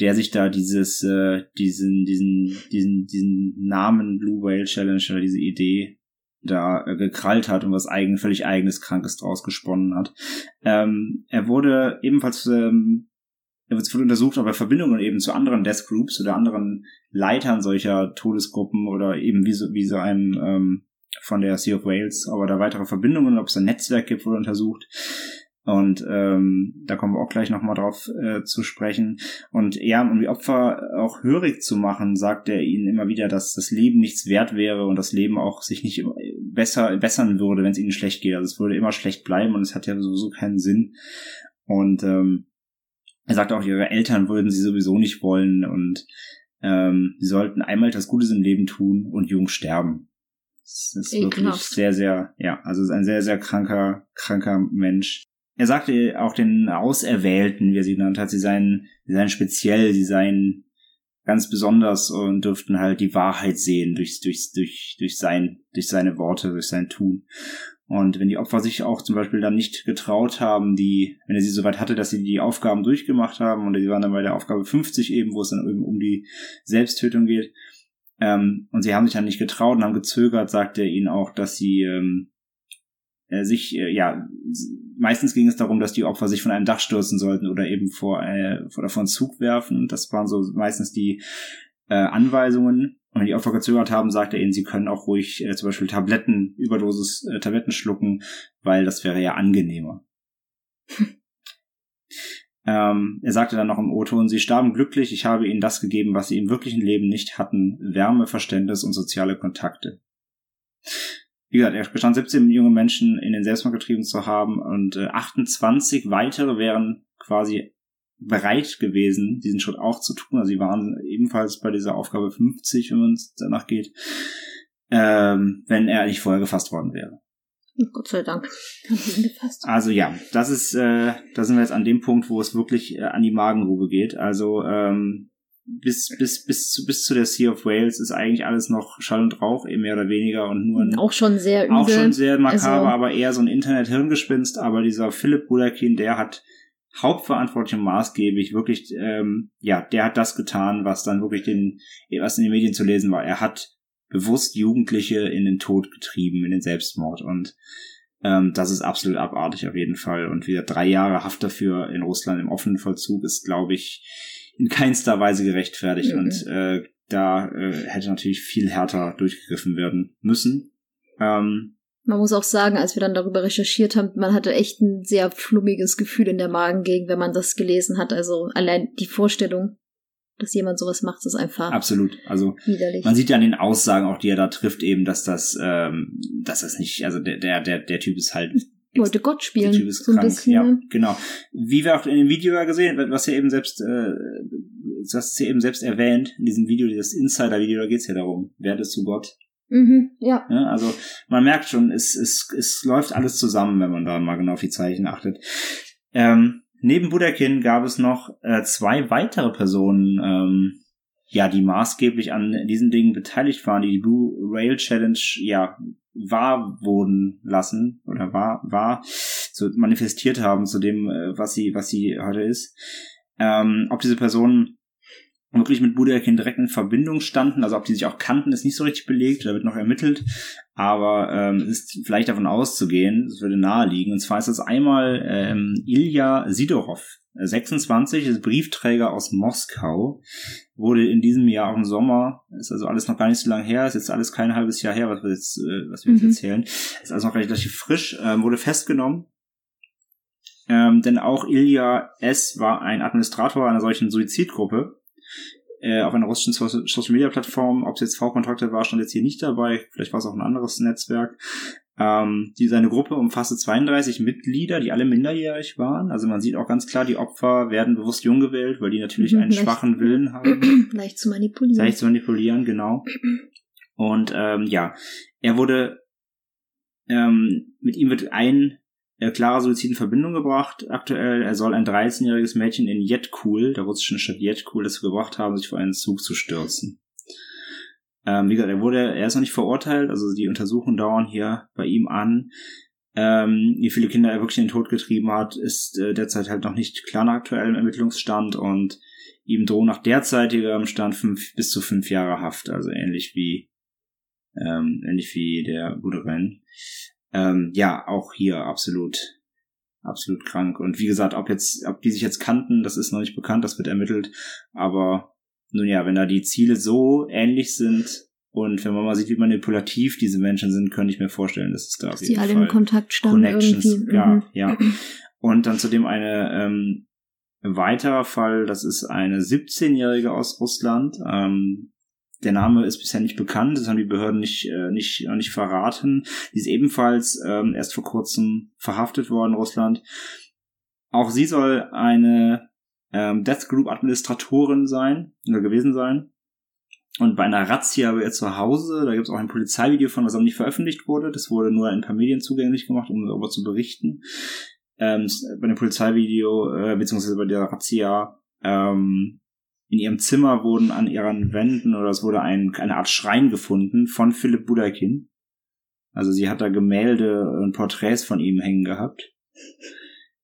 der sich da dieses, äh, diesen, diesen, diesen, diesen Namen Blue Whale Challenge oder diese Idee da äh, gekrallt hat und was eigen, völlig eigenes Krankes draus gesponnen hat. Ähm, er wurde ebenfalls ähm, es wurde untersucht, ob er Verbindungen eben zu anderen Death Groups oder anderen Leitern solcher Todesgruppen oder eben wie so, wie so einem ähm, von der Sea of Wales, aber da weitere Verbindungen, ob es ein Netzwerk gibt, wurde untersucht. Und ähm, da kommen wir auch gleich nochmal drauf äh, zu sprechen. Und ja, um die Opfer auch hörig zu machen, sagt er ihnen immer wieder, dass das Leben nichts wert wäre und das Leben auch sich nicht besser bessern würde, wenn es ihnen schlecht geht. Also es würde immer schlecht bleiben und es hat ja sowieso keinen Sinn. Und ähm, er sagt auch, ihre Eltern würden sie sowieso nicht wollen und ähm, sie sollten einmal das Gutes im Leben tun und jung sterben. Das ist Ekelhaft. wirklich sehr, sehr, ja, also ist ein sehr, sehr kranker, kranker Mensch. Er sagte auch den Auserwählten, wie er sie genannt hat, sie seien, sie seien speziell, sie seien ganz besonders und dürften halt die Wahrheit sehen durch, durch, durch, durch sein, durch seine Worte, durch sein Tun. Und wenn die Opfer sich auch zum Beispiel dann nicht getraut haben, die, wenn er sie soweit hatte, dass sie die Aufgaben durchgemacht haben, und die waren dann bei der Aufgabe 50 eben, wo es dann eben um die Selbsttötung geht, ähm, und sie haben sich dann nicht getraut und haben gezögert, sagt er ihnen auch, dass sie ähm, äh, sich, äh, ja, meistens ging es darum, dass die Opfer sich von einem Dach stürzen sollten oder eben vor, äh, vor, einen Zug werfen. Das waren so meistens die äh, Anweisungen. Und wenn die Opfer gezögert haben, sagt er ihnen, sie können auch ruhig äh, zum Beispiel Tabletten, Überdosis äh, Tabletten schlucken, weil das wäre ja angenehmer. ähm, er sagte dann noch im O-Ton, sie starben glücklich, ich habe ihnen das gegeben, was sie im wirklichen Leben nicht hatten, Wärme, Verständnis und soziale Kontakte. Wie gesagt, er bestand 17 junge Menschen in den Selbstmord getrieben zu haben und äh, 28 weitere wären quasi bereit gewesen, diesen Schritt auch zu tun. Also sie waren ebenfalls bei dieser Aufgabe 50, wenn man es danach geht, ähm, wenn er nicht vorher gefasst worden wäre. Gott sei Dank. Also ja, das ist, äh, da sind wir jetzt an dem Punkt, wo es wirklich äh, an die Magengrube geht. Also ähm, bis bis bis zu bis zu der Sea of Wales ist eigentlich alles noch Schall und Rauch, eben mehr oder weniger und nur ein, auch schon sehr übel. auch schon sehr makaber, also, aber eher so ein Internet-Hirngespinst. Aber dieser Philipp Budakin, der hat hauptverantwortlich und maßgeblich wirklich, ähm, ja, der hat das getan, was dann wirklich den, was in den Medien zu lesen war. Er hat bewusst Jugendliche in den Tod getrieben, in den Selbstmord und ähm, das ist absolut abartig auf jeden Fall. Und wieder drei Jahre Haft dafür in Russland im offenen Vollzug ist, glaube ich, in keinster Weise gerechtfertigt. Mhm. Und äh, da äh, hätte natürlich viel härter durchgegriffen werden müssen. Ähm, man muss auch sagen, als wir dann darüber recherchiert haben, man hatte echt ein sehr flummiges Gefühl in der Magengegend, wenn man das gelesen hat. Also allein die Vorstellung, dass jemand sowas macht, ist einfach absolut. Also widerlich. man sieht ja an den Aussagen auch, die er da trifft, eben, dass das, ähm, dass das nicht, also der der der, der Typ ist halt wollte Gott spielen. Der Typ ist so krank. Bisschen, ja, ne? genau. Wie wir auch in dem Video ja gesehen, was er eben selbst, äh, das ist ja eben selbst erwähnt in diesem Video, dieses Insider-Video, da geht's ja darum. Werde zu Gott. Mhm, ja. ja. Also man merkt schon, es, es, es läuft alles zusammen, wenn man da mal genau auf die Zeichen achtet. Ähm, neben Budakin gab es noch äh, zwei weitere Personen, ähm, ja, die maßgeblich an diesen Dingen beteiligt waren, die die Blue Rail Challenge ja wahr wurden lassen oder war war so manifestiert haben zu dem, äh, was sie was sie heute ist. Ähm, ob diese Personen wirklich mit Budakin direkt in Verbindung standen. Also ob die sich auch kannten, ist nicht so richtig belegt, da wird noch ermittelt. Aber ähm, ist vielleicht davon auszugehen, es würde naheliegen. Und zwar ist das einmal ähm, Ilya Sidorov, 26, ist Briefträger aus Moskau, wurde in diesem Jahr auch im Sommer, ist also alles noch gar nicht so lange her, ist jetzt alles kein halbes Jahr her, was wir jetzt, äh, was wir jetzt mhm. erzählen, ist also noch relativ frisch, ähm, wurde festgenommen. Ähm, denn auch Ilya S. war ein Administrator einer solchen Suizidgruppe, äh, auf einer russischen Social Media Plattform. Ob es jetzt V-Kontakte war, stand jetzt hier nicht dabei. Vielleicht war es auch ein anderes Netzwerk. Ähm, die, seine Gruppe umfasste 32 Mitglieder, die alle minderjährig waren. Also man sieht auch ganz klar, die Opfer werden bewusst jung gewählt, weil die natürlich Mhm, einen leicht- schwachen Willen haben. Leicht zu manipulieren. leicht zu manipulieren, genau. Und ähm, ja, er wurde, ähm, mit ihm wird ein äh, Suizid in Verbindung gebracht. Aktuell, er soll ein 13-jähriges Mädchen in Jetkul, der russischen Stadt Jetkul, dazu gebracht haben, sich vor einen Zug zu stürzen. Ähm, wie gesagt, er wurde, er ist noch nicht verurteilt, also die Untersuchungen dauern hier bei ihm an. Ähm, wie viele Kinder er wirklich in den Tod getrieben hat, ist äh, derzeit halt noch nicht klar nach aktuellem Ermittlungsstand und ihm drohen nach derzeitigem Stand fünf, bis zu fünf Jahre Haft, also ähnlich wie ähm, ähnlich wie der Buderin. Ähm, ja, auch hier absolut absolut krank. Und wie gesagt, ob jetzt, ob die sich jetzt kannten, das ist noch nicht bekannt, das wird ermittelt. Aber nun ja, wenn da die Ziele so ähnlich sind und wenn man mal sieht, wie manipulativ diese Menschen sind, könnte ich mir vorstellen, dass es da auf Dass die jeden alle Fall in Kontakt standen Connections, irgendwie. ja, Mhm. ja. Und dann zudem eine ähm, ein weiterer Fall, das ist eine 17-Jährige aus Russland. Ähm, der Name ist bisher nicht bekannt, das haben die Behörden nicht, äh, nicht, noch nicht verraten. Die ist ebenfalls ähm, erst vor kurzem verhaftet worden in Russland. Auch sie soll eine ähm, Death Group Administratorin sein oder gewesen sein. Und bei einer Razzia bei ihr zu Hause, da gibt es auch ein Polizeivideo von, was aber nicht veröffentlicht wurde. Das wurde nur in ein paar Medien zugänglich gemacht, um darüber zu berichten. Ähm, bei dem Polizeivideo, äh, beziehungsweise bei der Razzia, ähm, in ihrem Zimmer wurden an ihren Wänden oder es wurde ein, eine Art Schrein gefunden von Philipp Budaikin. Also sie hat da Gemälde und Porträts von ihm hängen gehabt,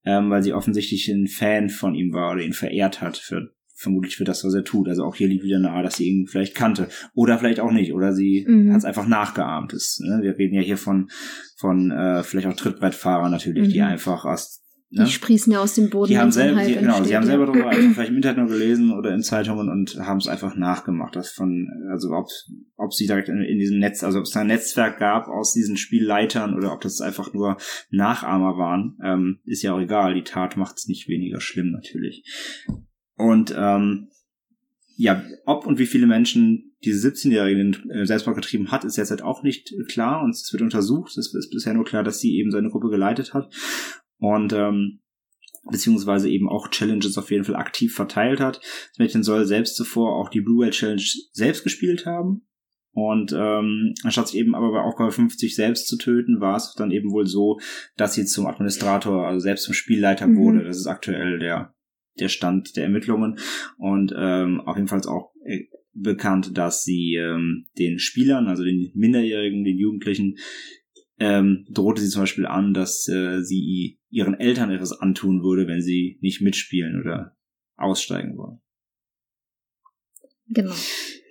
ähm, weil sie offensichtlich ein Fan von ihm war oder ihn verehrt hat für vermutlich für das, was er tut. Also auch hier liegt wieder nahe, dass sie ihn vielleicht kannte. Oder vielleicht auch nicht. Oder sie Mhm. hat es einfach nachgeahmt. Das, ne? Wir reden ja hier von, von äh, vielleicht auch Trittbrettfahrern natürlich, die Mhm. einfach aus Die ne? sprießen ja aus dem Boden. Die haben so selber, Hype die, genau, sie haben selber darüber einfach vielleicht im Internet nur gelesen oder in Zeitungen und haben es einfach nachgemacht. Das von, also ob, ob sie direkt in, in diesem Netz, also ob es da ein Netzwerk gab aus diesen Spielleitern oder ob das einfach nur Nachahmer waren, ähm, ist ja auch egal. Die Tat macht es nicht weniger schlimm natürlich. Und ähm, ja, ob und wie viele Menschen diese 17-Jährige den äh, Selbstmord getrieben hat, ist jetzt halt auch nicht klar und es wird untersucht. Es ist bisher nur klar, dass sie eben seine Gruppe geleitet hat und ähm, beziehungsweise eben auch Challenges auf jeden Fall aktiv verteilt hat. Das Mädchen soll selbst zuvor auch die Blue Whale Challenge selbst gespielt haben. Und ähm, anstatt sich eben aber bei Aufgabe 50 selbst zu töten, war es dann eben wohl so, dass sie zum Administrator, also selbst zum Spielleiter Mhm. wurde. Das ist aktuell der der Stand der Ermittlungen und ähm, auf jeden Fall ist auch äh, bekannt, dass sie ähm, den Spielern, also den Minderjährigen, den Jugendlichen, ähm, drohte sie zum Beispiel an, dass äh, sie ihren Eltern etwas antun würde, wenn sie nicht mitspielen oder aussteigen wollen. Genau.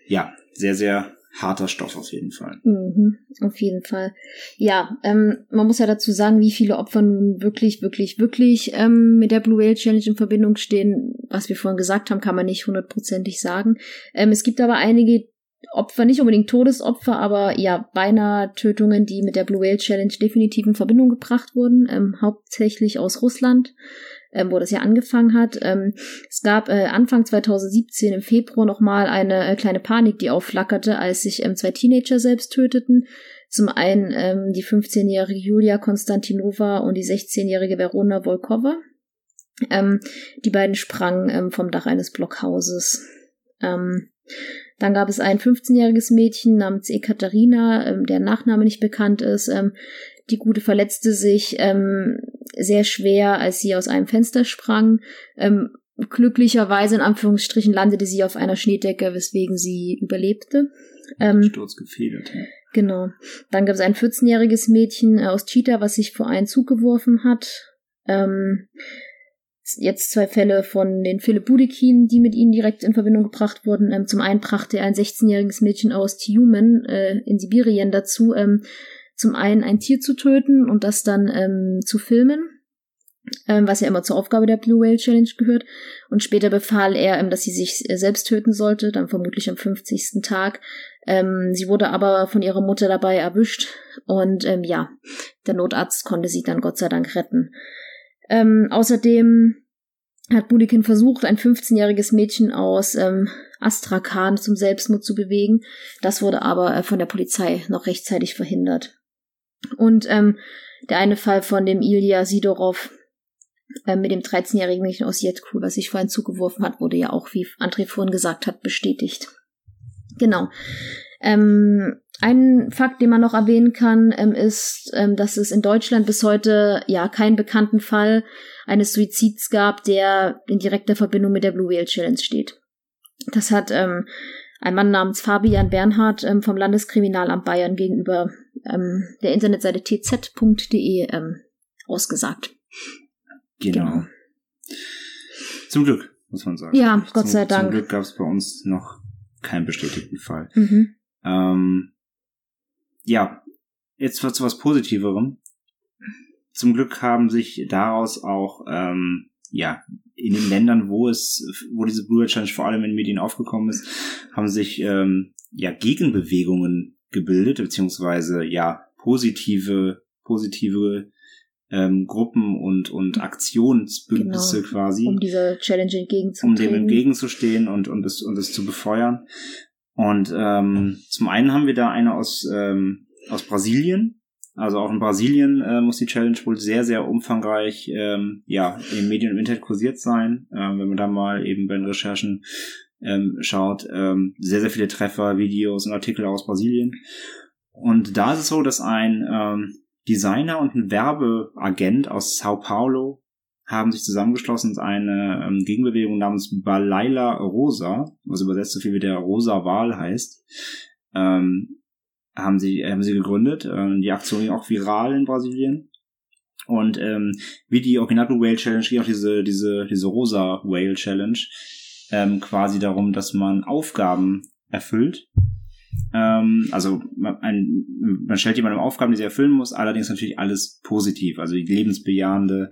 Ja, sehr, sehr harter Stoff auf jeden Fall. Mhm, auf jeden Fall. Ja, ähm, man muss ja dazu sagen, wie viele Opfer nun wirklich, wirklich, wirklich ähm, mit der Blue Whale Challenge in Verbindung stehen. Was wir vorhin gesagt haben, kann man nicht hundertprozentig sagen. Ähm, es gibt aber einige Opfer, nicht unbedingt Todesopfer, aber ja, beinahe Tötungen, die mit der Blue Whale Challenge definitiv in Verbindung gebracht wurden, ähm, hauptsächlich aus Russland ähm, wo das ja angefangen hat. Ähm, es gab äh, Anfang 2017 im Februar nochmal eine äh, kleine Panik, die aufflackerte, als sich ähm, zwei Teenager selbst töteten. Zum einen ähm, die 15-jährige Julia Konstantinova und die 16-jährige Verona Volkova. Ähm, die beiden sprangen ähm, vom Dach eines Blockhauses. Ähm, dann gab es ein 15-jähriges Mädchen namens Ekaterina, ähm, der Nachname nicht bekannt ist. Ähm, die Gute verletzte sich ähm, sehr schwer, als sie aus einem Fenster sprang. Ähm, glücklicherweise in Anführungsstrichen landete sie auf einer Schneedecke, weswegen sie überlebte. Ähm, Sturz gefedert. Genau. Dann gab es ein 14-jähriges Mädchen äh, aus Cheetah, was sich vor einen Zug geworfen hat. Ähm, jetzt zwei Fälle von den Philipp Budekin, die mit ihnen direkt in Verbindung gebracht wurden. Ähm, zum einen brachte er ein 16-jähriges Mädchen aus Tiumen äh, in Sibirien dazu, ähm, zum einen ein Tier zu töten und das dann ähm, zu filmen, ähm, was ja immer zur Aufgabe der Blue Whale Challenge gehört. Und später befahl er, ähm, dass sie sich äh, selbst töten sollte, dann vermutlich am 50. Tag. Ähm, sie wurde aber von ihrer Mutter dabei erwischt und ja, der Notarzt konnte sie dann Gott sei Dank retten. Ähm, außerdem hat Bulikin versucht, ein 15-jähriges Mädchen aus ähm, Astrakhan zum Selbstmord zu bewegen. Das wurde aber äh, von der Polizei noch rechtzeitig verhindert. Und ähm, der eine Fall von dem Ilya Sidorov äh, mit dem 13-jährigen Mädchen aus Jetku, was sich vorhin zugeworfen hat, wurde ja auch, wie André vorhin gesagt hat, bestätigt. Genau. Ähm, ein Fakt, den man noch erwähnen kann, ähm, ist, ähm, dass es in Deutschland bis heute ja keinen bekannten Fall eines Suizids gab, der in direkter Verbindung mit der Blue Whale Challenge steht. Das hat ähm, ein Mann namens Fabian Bernhard ähm, vom Landeskriminalamt Bayern gegenüber ähm, der Internetseite tz.de ähm, ausgesagt. Genau. Genau. Zum Glück, muss man sagen. Ja, Gott zum, sei Dank. Zum Glück gab es bei uns noch keinen bestätigten Fall. Mhm. Ähm, ja, jetzt zu was Positiverem. Zum Glück haben sich daraus auch ähm, ja in den Ländern, wo es, wo diese Blue Challenge vor allem in Medien aufgekommen ist, haben sich ähm, ja Gegenbewegungen gebildet beziehungsweise ja positive positive ähm, Gruppen und und Aktionsbündnisse Genau. quasi Um dieser Challenge um entgegenzutreten. dem entgegenzustehen und, und, es, und es zu befeuern. Und ähm, zum einen haben wir da eine aus, ähm, aus Brasilien. Also auch in Brasilien äh, muss die Challenge wohl sehr, sehr umfangreich ähm, ja, in den Medien und im Internet kursiert sein. Ähm, wenn man da mal eben bei den Recherchen ähm, schaut, ähm, sehr, sehr viele Treffer, Videos und Artikel aus Brasilien. Und da ist es so, dass ein ähm, Designer und ein Werbeagent aus Sao Paulo haben sich zusammengeschlossen und eine ähm, Gegenbewegung namens Balaila Rosa, was übersetzt so viel wie der Rosa Wal heißt, ähm, haben sie haben sie gegründet. Ähm, die Aktion ging auch viral in Brasilien. Und ähm, wie die Blue Whale Challenge geht auch diese diese diese Rosa Whale Challenge ähm, quasi darum, dass man Aufgaben erfüllt. Ähm, also man, man stellt jemandem Aufgaben, die sie erfüllen muss, allerdings natürlich alles positiv, also die lebensbejahende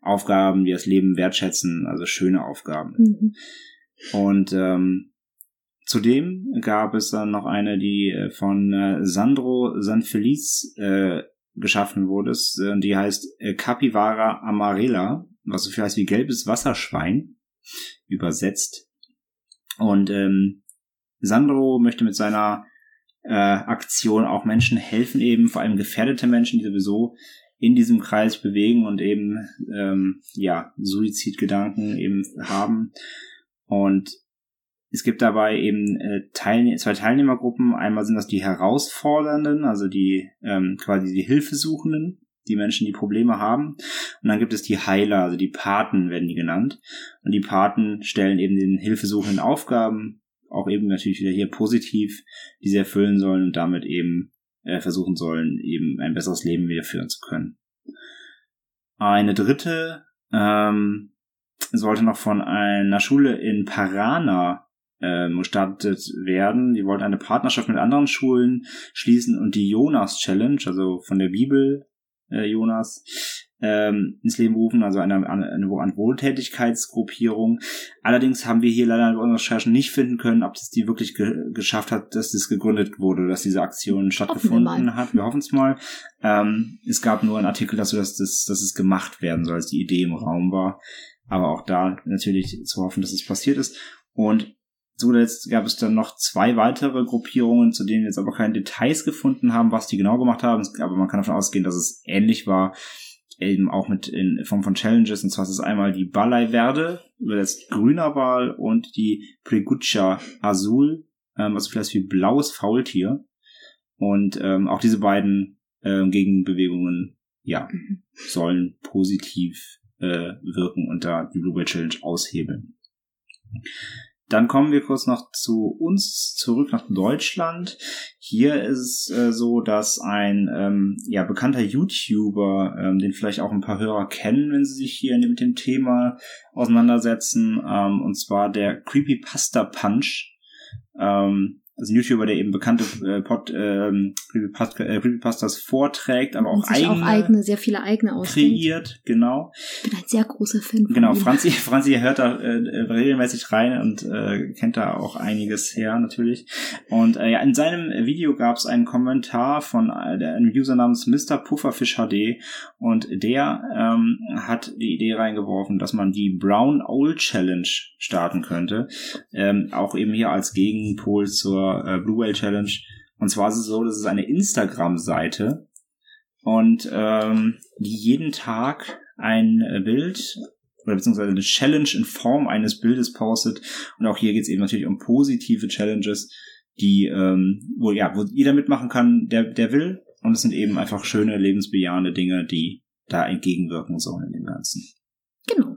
Aufgaben, die das Leben wertschätzen, also schöne Aufgaben. Mhm. Und ähm, zudem gab es dann noch eine, die äh, von äh, Sandro Sanfeliz äh, geschaffen wurde. Äh, Die heißt äh, Capivara Amarela, was so viel heißt wie gelbes Wasserschwein, übersetzt. Und ähm, Sandro möchte mit seiner äh, Aktion auch Menschen helfen, eben vor allem gefährdete Menschen, die sowieso in diesem Kreis bewegen und eben ähm, ja Suizidgedanken eben haben. Und es gibt dabei eben äh, Teilne zwei Teilnehmergruppen. Einmal sind das die Herausfordernden, also die ähm, quasi die Hilfesuchenden, die Menschen, die Probleme haben. Und dann gibt es die Heiler, also die Paten werden die genannt. Und die Paten stellen eben den Hilfesuchenden Aufgaben, auch eben natürlich wieder hier positiv, die sie erfüllen sollen und damit eben äh, versuchen sollen, eben ein besseres Leben wieder führen zu können. Eine dritte ähm, sollte noch von einer Schule in Parana ähm, gestartet werden. Die wollten eine Partnerschaft mit anderen Schulen schließen und die Jonas Challenge, also von der Bibel äh, Jonas, ähm, ins Leben rufen, also eine, eine, eine Wohltätigkeitsgruppierung. Allerdings haben wir hier leider bei unseren Recherchen nicht finden können, ob das die wirklich ge geschafft hat, dass das gegründet wurde, dass diese Aktion stattgefunden hat. Wir hoffen es mal. Ähm, es gab nur einen Artikel dazu, dass, das, dass es gemacht werden soll, als die Idee im Raum war. Aber auch da natürlich zu hoffen, dass es passiert ist. Und zuletzt gab es dann noch zwei weitere Gruppierungen, zu denen wir jetzt aber keine Details gefunden haben, was die genau gemacht haben. Aber man kann davon ausgehen, dass es ähnlich war, eben auch mit in Form von Challenges. Und zwar ist es einmal die Balai Verde, übersetzt grüner Wal, und die Pregucha Azul, ähm, also vielleicht wie blaues Faultier. Und ähm, auch diese beiden ähm, Gegenbewegungen, ja, sollen positiv äh, wirken und da die Blue Whale Challenge aushebeln. Dann kommen wir kurz noch zu uns zurück nach Deutschland. Hier ist es äh, so, dass ein ähm, ja, bekannter YouTuber, ähm, den vielleicht auch ein paar Hörer kennen, wenn sie sich hier mit dem Thema auseinandersetzen, ähm, und zwar der Creepypasta Punch. Ähm, also ein YouTuber, der eben bekannte äh, Pod, ähm, Creepypasta, äh, Creepypastas vorträgt, aber auch eigene, auch eigene, sehr viele eigene ausdenkt. kreiert, genau. Ich bin ein sehr großer Fan von Genau, ihm. Franzi, Franzi hört da äh, regelmäßig rein und äh, kennt da auch einiges her natürlich. Und äh, ja, in seinem Video gab es einen Kommentar von äh, einem User namens Mr. Pufferfish HD und der ähm, hat die Idee reingeworfen, dass man die Brown Owl Challenge starten könnte. Ähm, auch eben hier als Gegenpol zur äh, Blue Whale Challenge. Und zwar ist es so, das ist eine Instagram-Seite, und ähm, die jeden Tag ein äh, Bild oder beziehungsweise eine Challenge in Form eines Bildes postet. Und auch hier geht es eben natürlich um positive Challenges, die ähm, wo ja wo jeder mitmachen kann, der der will. Und es sind eben einfach schöne lebensbejahende Dinge, die da entgegenwirken sollen in dem Ganzen. Genau.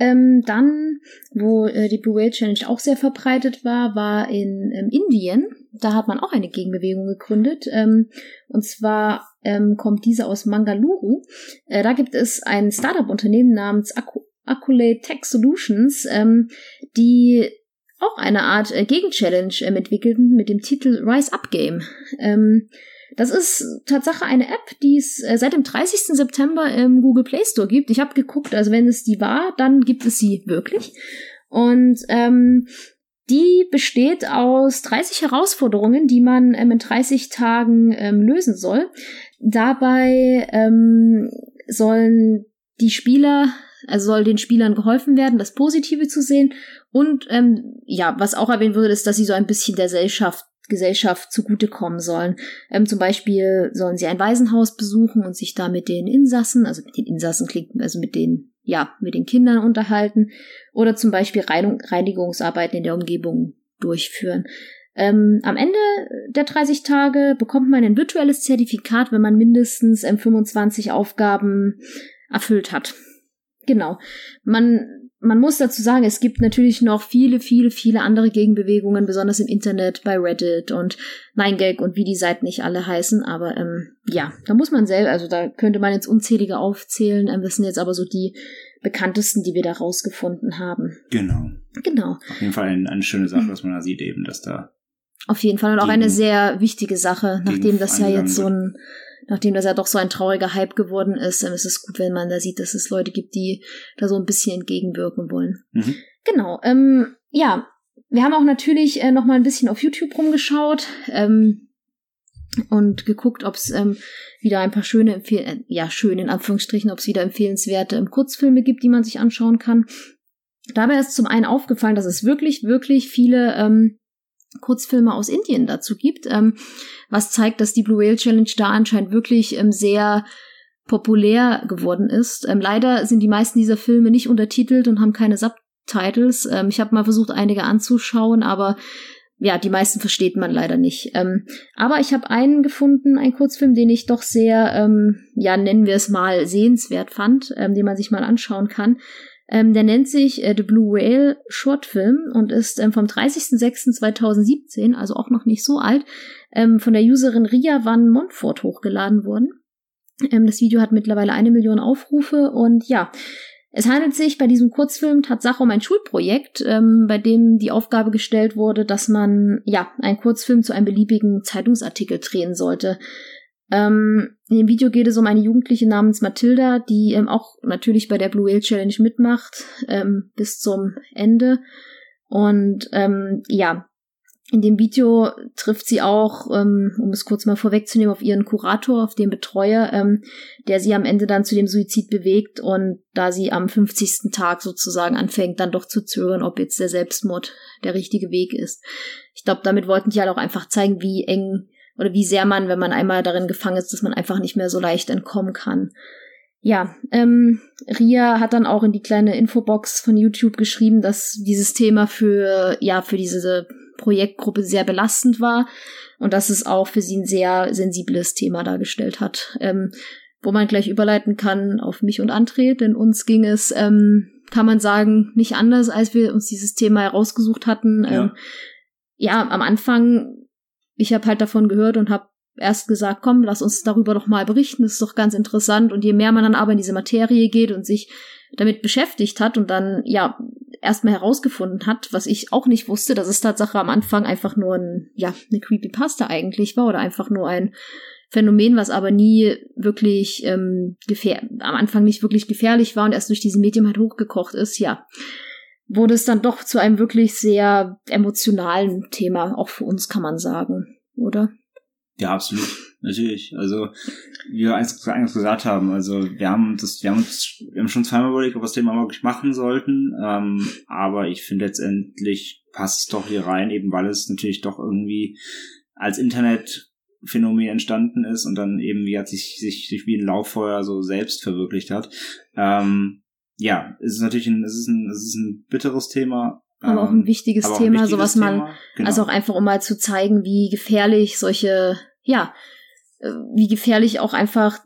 Ähm, dann, wo äh, die Blue Whale Challenge auch sehr verbreitet war, war in ähm, Indien. Da hat man auch eine Gegenbewegung gegründet. Ähm, und zwar ähm, kommt diese aus Mangaluru. Äh, da gibt es ein Startup-Unternehmen namens Accu Accolade Tech Solutions, ähm, die auch eine Art äh, Gegenchallenge ähm, entwickelten mit dem Titel Rise Up Game. Das ist Tatsache eine App, die es äh, seit dem 30. September im Google Play Store gibt. Ich habe geguckt, also wenn es die war, dann gibt es sie wirklich. Und ähm, die besteht aus 30 Herausforderungen, die man ähm, in 30 Tagen ähm, lösen soll. Dabei ähm, sollen die Spieler, also soll den Spielern geholfen werden, das Positive zu sehen. Und ähm, ja, was auch erwähnt wurde, ist, dass sie so ein bisschen der Gesellschaft Gesellschaft zugutekommen sollen. Ähm, zum Beispiel sollen sie ein Waisenhaus besuchen und sich da mit den Insassen, also mit den Insassen klingt, also mit den, ja, mit den Kindern unterhalten. Oder zum Beispiel Reinigungsarbeiten in der Umgebung durchführen. Ähm, am Ende der 30 Tage bekommt man ein virtuelles Zertifikat, wenn man mindestens ähm, 25 Aufgaben erfüllt hat. Genau. Man, man muss dazu sagen, es gibt natürlich noch viele, viele, viele andere Gegenbewegungen, besonders im Internet, bei Reddit und 9gag und wie die Seiten nicht alle heißen. Aber ähm, ja, da muss man selber, also da könnte man jetzt unzählige aufzählen. Ähm, das sind jetzt aber so die bekanntesten, die wir da rausgefunden haben. Genau. Genau. Auf jeden Fall eine, eine schöne Sache, dass man da sieht eben, dass da Auf jeden Fall und auch eine sehr wichtige Sache, nachdem das ja jetzt so ein, nachdem das ja doch so ein trauriger Hype geworden ist, ist es gut, wenn man da sieht, dass es Leute gibt, die da so ein bisschen entgegenwirken wollen. Mhm. Genau. Ähm, ja, wir haben auch natürlich äh, noch mal ein bisschen auf YouTube rumgeschaut ähm, und geguckt, ob es ähm, wieder ein paar schöne, Empfehl äh, ja schön in Anführungsstrichen, ob es wieder empfehlenswerte ähm, Kurzfilme gibt, die man sich anschauen kann. Dabei ist zum einen aufgefallen, dass es wirklich, wirklich viele ähm, Kurzfilme aus Indien dazu gibt, ähm, was zeigt, dass die Blue Whale Challenge da anscheinend wirklich ähm, sehr populär geworden ist. Ähm, leider sind die meisten dieser Filme nicht untertitelt und haben keine Subtitles. Ähm, ich habe mal versucht, einige anzuschauen, aber ja, die meisten versteht man leider nicht. Ähm, aber ich habe einen gefunden, einen Kurzfilm, den ich doch sehr, ähm, ja, nennen wir es mal, sehenswert fand, den man sich mal anschauen kann. Ähm, der nennt sich äh, The Blue Whale Shortfilm und ist ähm, vom 30.06.2017, also auch noch nicht so alt, ähm, von der Userin Ria Van Montfort hochgeladen worden. Ähm, das Video hat mittlerweile eine Million Aufrufe und ja, es handelt sich bei diesem Kurzfilm Tatsache um ein Schulprojekt, ähm, bei dem die Aufgabe gestellt wurde, dass man ja einen Kurzfilm zu einem beliebigen Zeitungsartikel drehen sollte. Ähm, in dem Video geht es um eine Jugendliche namens Mathilda, die ähm, auch natürlich bei der Blue Whale Challenge mitmacht, ähm, bis zum Ende. Und ähm, ja, in dem Video trifft sie auch, ähm, um es kurz mal vorwegzunehmen, auf ihren Kurator, auf den Betreuer, ähm, der sie am Ende dann zu dem Suizid bewegt und da sie am 50. Tag sozusagen anfängt, dann doch zu zögern, ob jetzt der Selbstmord der richtige Weg ist. Ich glaube, damit wollten die halt auch einfach zeigen, wie eng oder wie sehr man, wenn man einmal darin gefangen ist, dass man einfach nicht mehr so leicht entkommen kann. Ja, ähm, Ria hat dann auch in die kleine Infobox von YouTube geschrieben, dass dieses Thema für, ja, für diese Projektgruppe sehr belastend war und dass es auch für sie ein sehr sensibles Thema dargestellt hat. Ähm, wo man gleich überleiten kann auf mich und André, denn uns ging es, ähm, kann man sagen, nicht anders, als wir uns dieses Thema herausgesucht hatten. Ja. Ähm, ja, am Anfang, ich habe halt davon gehört und habe erst gesagt, komm, lass uns darüber doch mal berichten, das ist doch ganz interessant. Und je mehr man dann aber in diese Materie geht und sich damit beschäftigt hat und dann, ja, erstmal herausgefunden hat, was ich auch nicht wusste, dass es Tatsache am Anfang einfach nur ein, ja, eine Creepypasta eigentlich war oder einfach nur ein Phänomen, was aber nie wirklich ähm, gefähr am Anfang nicht wirklich gefährlich war und erst durch diese Medium halt hochgekocht ist, ja, wurde es dann doch zu einem wirklich sehr emotionalen Thema, auch für uns kann man sagen, oder? Ja, absolut. Natürlich. Also, wie wir eins gesagt haben, also wir haben das, wir haben uns, wir haben schon zweimal überlegt, ob wir das Thema wirklich machen sollten. Ähm, aber ich finde letztendlich passt es doch hier rein, eben weil es natürlich doch irgendwie als Internet Phänomen entstanden ist und dann eben wie hat sich sich, sich wie ein Lauffeuer so selbst verwirklicht hat. Ähm, ja, es ist natürlich ein, es ist ein, es ist ein bitteres Thema. Aber auch ähm, ein wichtiges aber auch ein Thema, wichtiges sowas Thema. Genau. also auch einfach, um mal zu zeigen, wie gefährlich solche, ja, äh, wie gefährlich auch einfach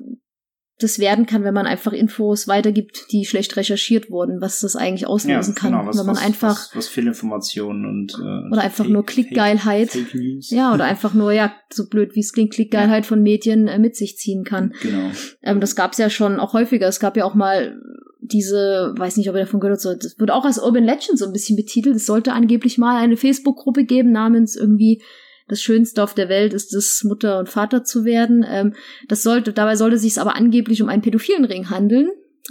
das werden kann, wenn man einfach Infos weitergibt, die schlecht recherchiert wurden, was das eigentlich auslösen kann, genau, was, wenn man was, einfach was, was Fehlinformationen und äh, Oder einfach Fake- nur Klickgeilheit. Fake, Fake News. ja oder einfach nur ja so blöd wie es klingt Klickgeilheit von Medien äh, mit sich ziehen kann. Genau. Ähm, das gab es ja schon auch häufiger. Es gab ja auch mal diese, weiß nicht, ob ihr davon gehört habt, das wird auch als Urban Legend so ein bisschen betitelt. Es sollte angeblich mal eine Facebook-Gruppe geben namens irgendwie das Schönste auf der Welt ist es, Mutter und Vater zu werden. Ähm, das sollte, dabei sollte sich es aber angeblich um einen pädophilen Ring handeln,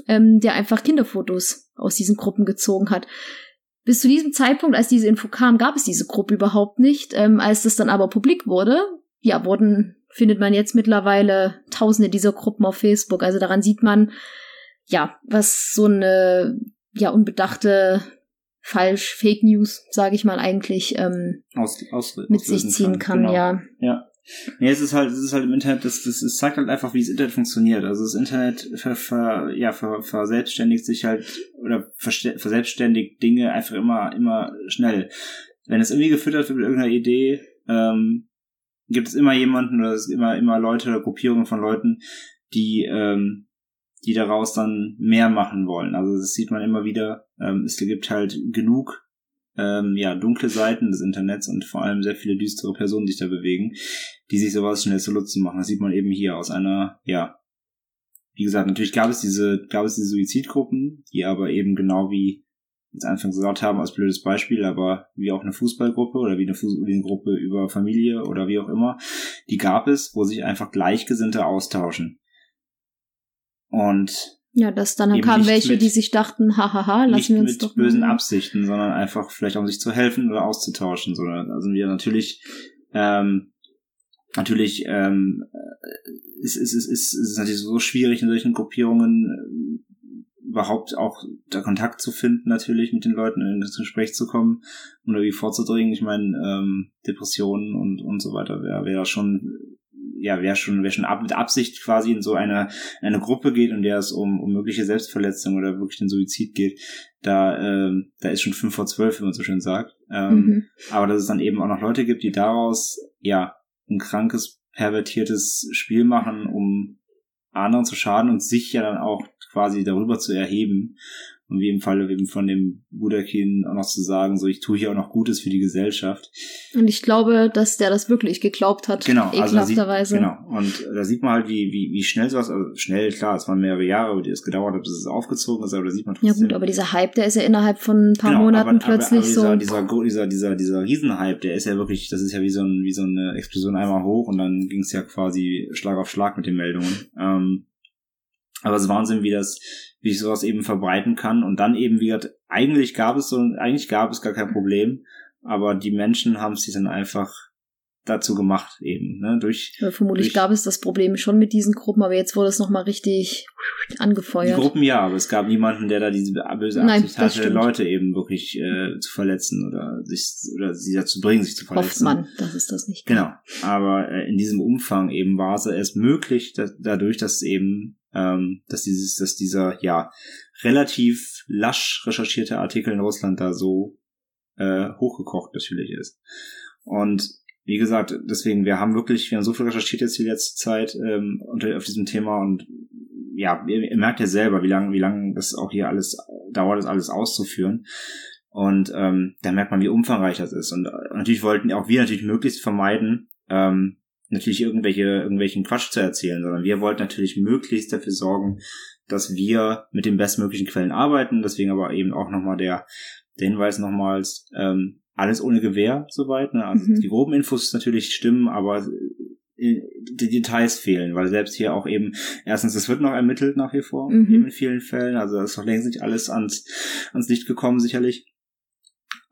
ähm, der einfach Kinderfotos aus diesen Gruppen gezogen hat. Bis zu diesem Zeitpunkt, als diese Info kam, gab es diese Gruppe überhaupt nicht. Ähm, als das dann aber publik wurde, ja, wurden, findet man jetzt mittlerweile tausende dieser Gruppen auf Facebook. Also daran sieht man, ja, was so eine, ja, unbedachte, falsch, Fake News, sage ich mal, eigentlich ähm, Aus, aus, mit sich ziehen kann, Genau. ja. Ja. Nee, es ist halt, es ist halt im Internet, das, das, es zeigt halt einfach, wie das Internet funktioniert. Also das Internet ver, ver, ja, ver, verselbstständigt sich halt oder verselbstständigt Dinge einfach immer, immer schnell. Wenn es irgendwie gefüttert wird mit irgendeiner Idee, ähm, gibt es immer jemanden oder es gibt immer, immer Leute oder Gruppierungen von Leuten, die, ähm, die daraus dann mehr machen wollen. Also das sieht man immer wieder. Ähm, es gibt halt genug ähm, ja, dunkle Seiten des Internets und vor allem sehr viele düstere Personen, die sich da bewegen, die sich sowas schnell zu Nutzen machen. Das sieht man eben hier aus einer, ja, wie gesagt, natürlich gab es diese, gab es diese Suizidgruppen, die aber eben genau wie jetzt anfangs gesagt haben, als blödes Beispiel, aber wie auch eine Fußballgruppe oder wie eine, Fuß wie eine Gruppe über Familie oder wie auch immer, die gab es, wo sich einfach Gleichgesinnte austauschen. Und Ja, das dann kamen welche, mit- die sich dachten, hahaha, lassen wir uns mit doch bösen mal. Absichten, sondern einfach vielleicht um sich zu helfen oder auszutauschen. Sondern also wir natürlich ähm, natürlich ähm, äh, ist, ist, ist, ist, ist es natürlich so schwierig in solchen Gruppierungen ähm, überhaupt auch da Kontakt zu finden natürlich mit den Leuten in das Gespräch zu kommen und irgendwie vorzudringen. Ich meine ähm, Depressionen und und so weiter wäre wäre schon ja, wer schon, wer schon ab, mit Absicht quasi in so eine, eine Gruppe geht, in der es um, um mögliche Selbstverletzung oder wirklich den Suizid geht, da, ähm, da ist schon fünf vor zwölf, wie man so schön sagt. Ähm, Mhm. Aber dass es dann eben auch noch Leute gibt, die daraus, ja, ein krankes, pervertiertes Spiel machen, um anderen zu schaden und sich ja dann auch quasi darüber zu erheben. Und wie im Falle eben von dem Budakin auch noch zu sagen, so ich tue hier auch noch Gutes für die Gesellschaft. Und ich glaube, dass der das wirklich geglaubt hat. Genau, also da sieht, ekelhafterweise. genau. Und da sieht man halt, wie, wie, wie schnell sowas, also schnell, klar, es waren mehrere Jahre, die es gedauert hat, bis es aufgezogen ist, aber da sieht man Ja trotzdem. gut, aber dieser Hype, der ist ja innerhalb von ein paar Genau, Monaten aber, plötzlich aber, aber so. dieser, dieser, dieser, dieser, dieser Riesenhype, der ist ja wirklich, das ist ja wie so, ein, wie so eine Explosion einmal hoch und dann ging es ja quasi Schlag auf Schlag mit den Meldungen. Ähm, aber es ist Wahnsinn, wie das, wie sich sowas eben verbreiten kann. Und dann eben, wie gesagt, eigentlich gab es so, eigentlich gab es gar kein Problem, aber die Menschen haben es sich dann einfach dazu gemacht, eben, ne, durch Ja, vermutlich durch- gab es das Problem schon mit diesen Gruppen, aber jetzt wurde es nochmal richtig Die angefeuert. Gruppen ja, aber es gab niemanden, der da diese böse Nein, Absicht hatte, stimmt. Leute eben wirklich äh, zu verletzen oder sich oder sie dazu bringen, sich zu Hofft verletzen. man, dass es das nicht Genau. Aber äh, in diesem Umfang eben war es erst möglich, dass, dadurch, dass eben, ähm, dass dieses, dass dieser ja relativ lasch recherchierte Artikel in Russland da so äh, hochgekocht natürlich ist. Und wie gesagt, deswegen, wir haben wirklich, wir haben so viel recherchiert jetzt die letzte Zeit ähm, unter, auf diesem Thema und ja, ihr, ihr merkt ja selber, wie lange, wie lange das auch hier alles dauert, das alles auszuführen. Und ähm, da merkt man, wie umfangreich das ist. Und äh, natürlich wollten auch wir natürlich möglichst vermeiden, ähm, natürlich irgendwelche, irgendwelchen Quatsch zu erzählen, sondern wir wollten natürlich möglichst dafür sorgen, dass wir mit den bestmöglichen Quellen arbeiten. Deswegen aber eben auch nochmal der, der Hinweis nochmals, ähm, alles ohne Gewehr soweit. Ne? Also Mhm. die groben Infos natürlich stimmen, aber äh, die Details fehlen, weil selbst hier auch eben, erstens, es wird noch ermittelt nach wie vor, Mhm. eben in vielen Fällen, also es ist noch längst nicht alles ans, ans Licht gekommen, sicherlich.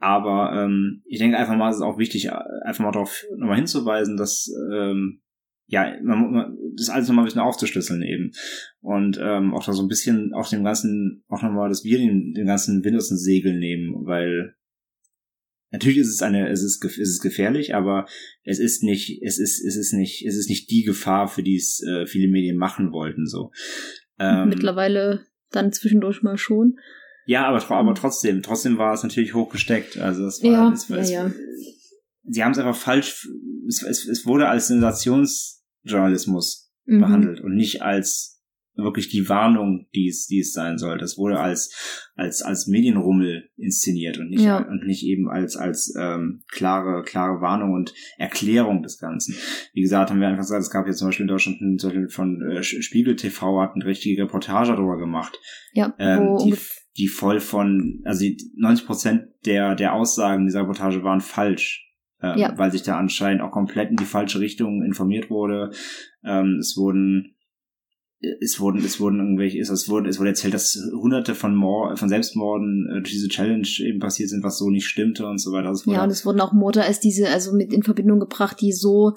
Aber ähm, ich denke einfach mal, es ist auch wichtig, äh, einfach mal darauf nochmal hinzuweisen, dass ähm, ja, man, man, das alles nochmal ein bisschen aufzuschlüsseln eben. Und ähm, auch da so ein bisschen auch dem ganzen, auch nochmal, dass wir den, den ganzen Wind aus den Segeln nehmen, weil natürlich ist es eine, es ist, es ist gefährlich, aber es ist nicht, es ist, es ist nicht, es ist nicht die Gefahr, für die es äh, viele Medien machen wollten, so. Ähm, Mittlerweile dann zwischendurch mal schon. Ja, aber, aber trotzdem, trotzdem war es natürlich hochgesteckt. Also es war, Mhm. Ja, es, ja, es, ja. sie haben es einfach falsch, es, es, es wurde als Sensationsjournalismus Mhm. behandelt und nicht als wirklich die Warnung, die es, die es sein soll. Das wurde als, als, als Medienrummel inszeniert und nicht, Ja. und nicht eben als, als ähm, klare, klare Warnung und Erklärung des Ganzen. Wie gesagt, haben wir einfach gesagt, es gab jetzt zum Beispiel in Deutschland ein- zum Beispiel von äh, Spiegel TV hat eine richtige Reportage darüber gemacht Ja, ähm, die, die voll von, also die 90 Prozent der, der Aussagen dieser Reportage waren falsch. Ähm, Ja. Weil sich da anscheinend auch komplett in die falsche Richtung informiert wurde. Ähm, es wurden, es wurden, es wurden irgendwelche, es, wurde, es wurde erzählt, dass hunderte von Mord, von Selbstmorden äh, durch diese Challenge eben passiert sind, was so nicht stimmte und so weiter. Also ja, und es wurden auch Morde als diese, also mit in Verbindung gebracht, die so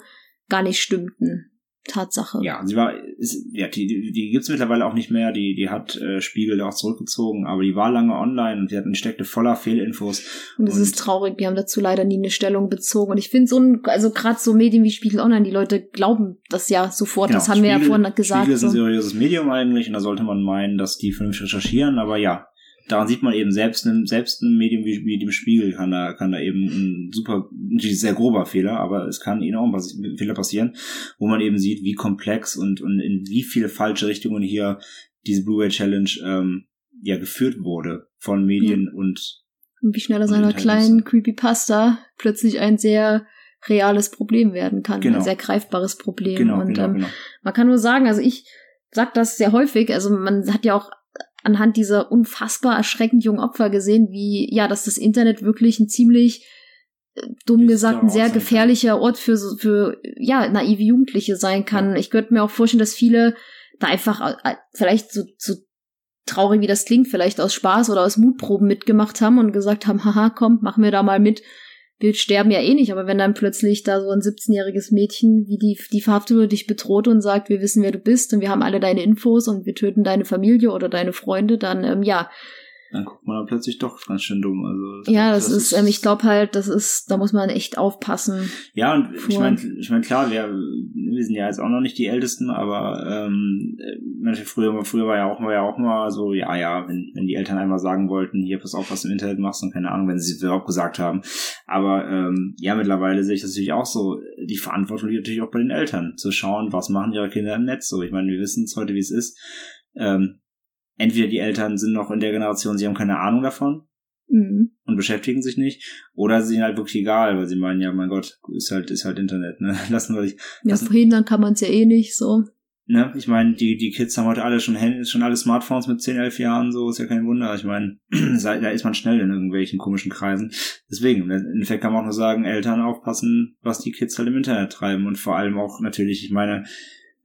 gar nicht stimmten. Tatsache. Ja, sie war, ist, ja, die, die, die gibt's mittlerweile auch nicht mehr. Die, die hat äh, Spiegel auch zurückgezogen, aber die war lange online und die, hat, die steckte voller Fehlinfos. Und es ist traurig, wir haben dazu leider nie eine Stellung bezogen. Und ich finde so ein, also gerade so Medien wie Spiegel Online, die Leute glauben das ja sofort. das haben wir ja Genau, Spiegel- vorhin gesagt. Spiegel ist ein seriöses Medium eigentlich und da sollte man meinen, dass die vernünftig recherchieren, aber ja, daran sieht man eben selbst ein, selbst ein Medium wie, wie dem Spiegel kann da, kann da eben ein super, natürlich sehr grober Fehler, aber es kann enorm was, Fehler passieren, wo man eben sieht, wie komplex und, und in wie viele falsche Richtungen hier diese Blu-ray Challenge ähm, ja geführt wurde von Medien und Und wie schnell aus einer kleinen Creepypasta plötzlich ein sehr reales Problem werden kann. Genau. Ein sehr greifbares Problem. genau, und genau, ähm, genau. man kann nur sagen, also ich sag das sehr häufig, also man hat ja auch anhand dieser unfassbar erschreckend jungen Opfer gesehen, wie, ja, dass das Internet wirklich ein ziemlich äh, dumm gesagt ein sehr gefährlicher Ort für so- für ja naive Jugendliche sein kann. Ich könnte mir auch vorstellen, dass viele da einfach äh, vielleicht so, so traurig wie das klingt, vielleicht aus Spaß oder aus Mutproben mitgemacht haben und gesagt haben, haha, komm, machen wir da mal mit. Wir sterben ja eh nicht, aber wenn dann plötzlich da so ein 17-jähriges Mädchen wie die, die Verhaftete dich bedroht und sagt, wir wissen, wer du bist und wir haben alle deine Infos und wir töten deine Familie oder deine Freunde, dann ähm, ja, Dann guckt man plötzlich doch ganz schön dumm. Also ja, das, ist, ähm, ich glaube halt, das ist, da muss man echt aufpassen. Ja, und ich vor- meine, ich mein, klar, wir, wir sind ja jetzt auch noch nicht die Ältesten, aber ähm, äh, früher, früher war ja auch mal ja auch mal so, ja, ja, wenn, wenn die Eltern einmal sagen wollten, hier pass auf, was du im Internet machst und keine Ahnung, wenn sie es überhaupt gesagt haben. Aber ähm, ja, mittlerweile sehe ich das natürlich auch so, die Verantwortung liegt natürlich auch bei den Eltern, zu schauen, was machen ihre Kinder im Netz so. Ich meine, wir wissen es heute, wie es ist. Ähm, entweder die Eltern sind noch in der Generation, sie haben keine Ahnung davon, Mhm. und beschäftigen sich nicht. Oder sie sind halt wirklich egal, weil sie meinen, ja, mein Gott, ist halt, ist halt Internet, ne? Lassen wir dich. Ja, verhindern kann man es ja eh nicht, so. Ne? Ich meine, die, die Kids haben heute alle schon Handy, schon alle Smartphones mit 10, 11 Jahren, so ist ja kein Wunder. Ich meine, da ist man schnell in irgendwelchen komischen Kreisen. Deswegen, im Endeffekt kann man auch nur sagen, Eltern aufpassen, was die Kids halt im Internet treiben und vor allem auch natürlich, ich meine,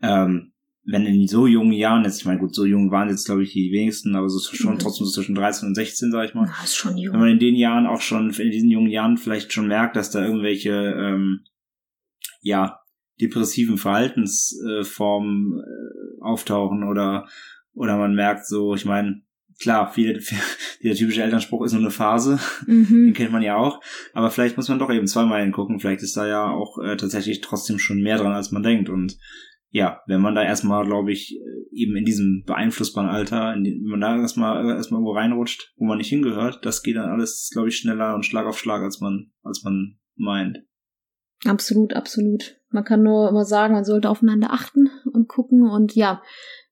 ähm, wenn in so jungen Jahren jetzt, ich meine, gut, so jung waren jetzt, glaube ich, die wenigsten, aber so schon Mhm. trotzdem so zwischen 13 und 16, sag ich mal. Ja, ist schon jung. wenn man in den Jahren auch schon, in diesen jungen Jahren vielleicht schon merkt, dass da irgendwelche, ähm, ja, depressiven Verhaltensformen äh, auftauchen oder, oder man merkt so, ich meine, klar, viele, dieser typische Elternspruch ist nur eine Phase, den Mhm. kennt man ja auch, aber vielleicht muss man doch eben zweimal hingucken, vielleicht ist da ja auch äh, tatsächlich trotzdem schon mehr dran, als man denkt und ja, wenn man da erstmal, glaube ich, äh, eben in diesem beeinflussbaren Alter, wenn man da erstmal erstmal irgendwo reinrutscht, wo man nicht hingehört, das geht dann alles, glaube ich, schneller und Schlag auf Schlag, als man, als man meint. Absolut, absolut. Man kann nur immer sagen, man sollte aufeinander achten und gucken und ja,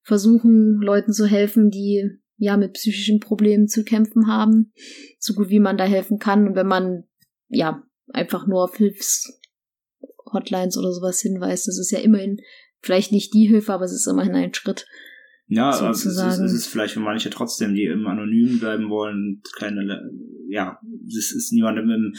versuchen, Leuten zu helfen, die ja mit psychischen Problemen zu kämpfen haben, so gut wie man da helfen kann. Und wenn man ja einfach nur auf Hilfshotlines oder sowas hinweist, das ist ja immerhin vielleicht nicht die Hilfe, aber es ist immerhin ein Schritt. Ja, aber es ist, Sozusagen. es ist vielleicht für manche trotzdem, die im Anonym bleiben wollen, keine, ja, es ist niemandem im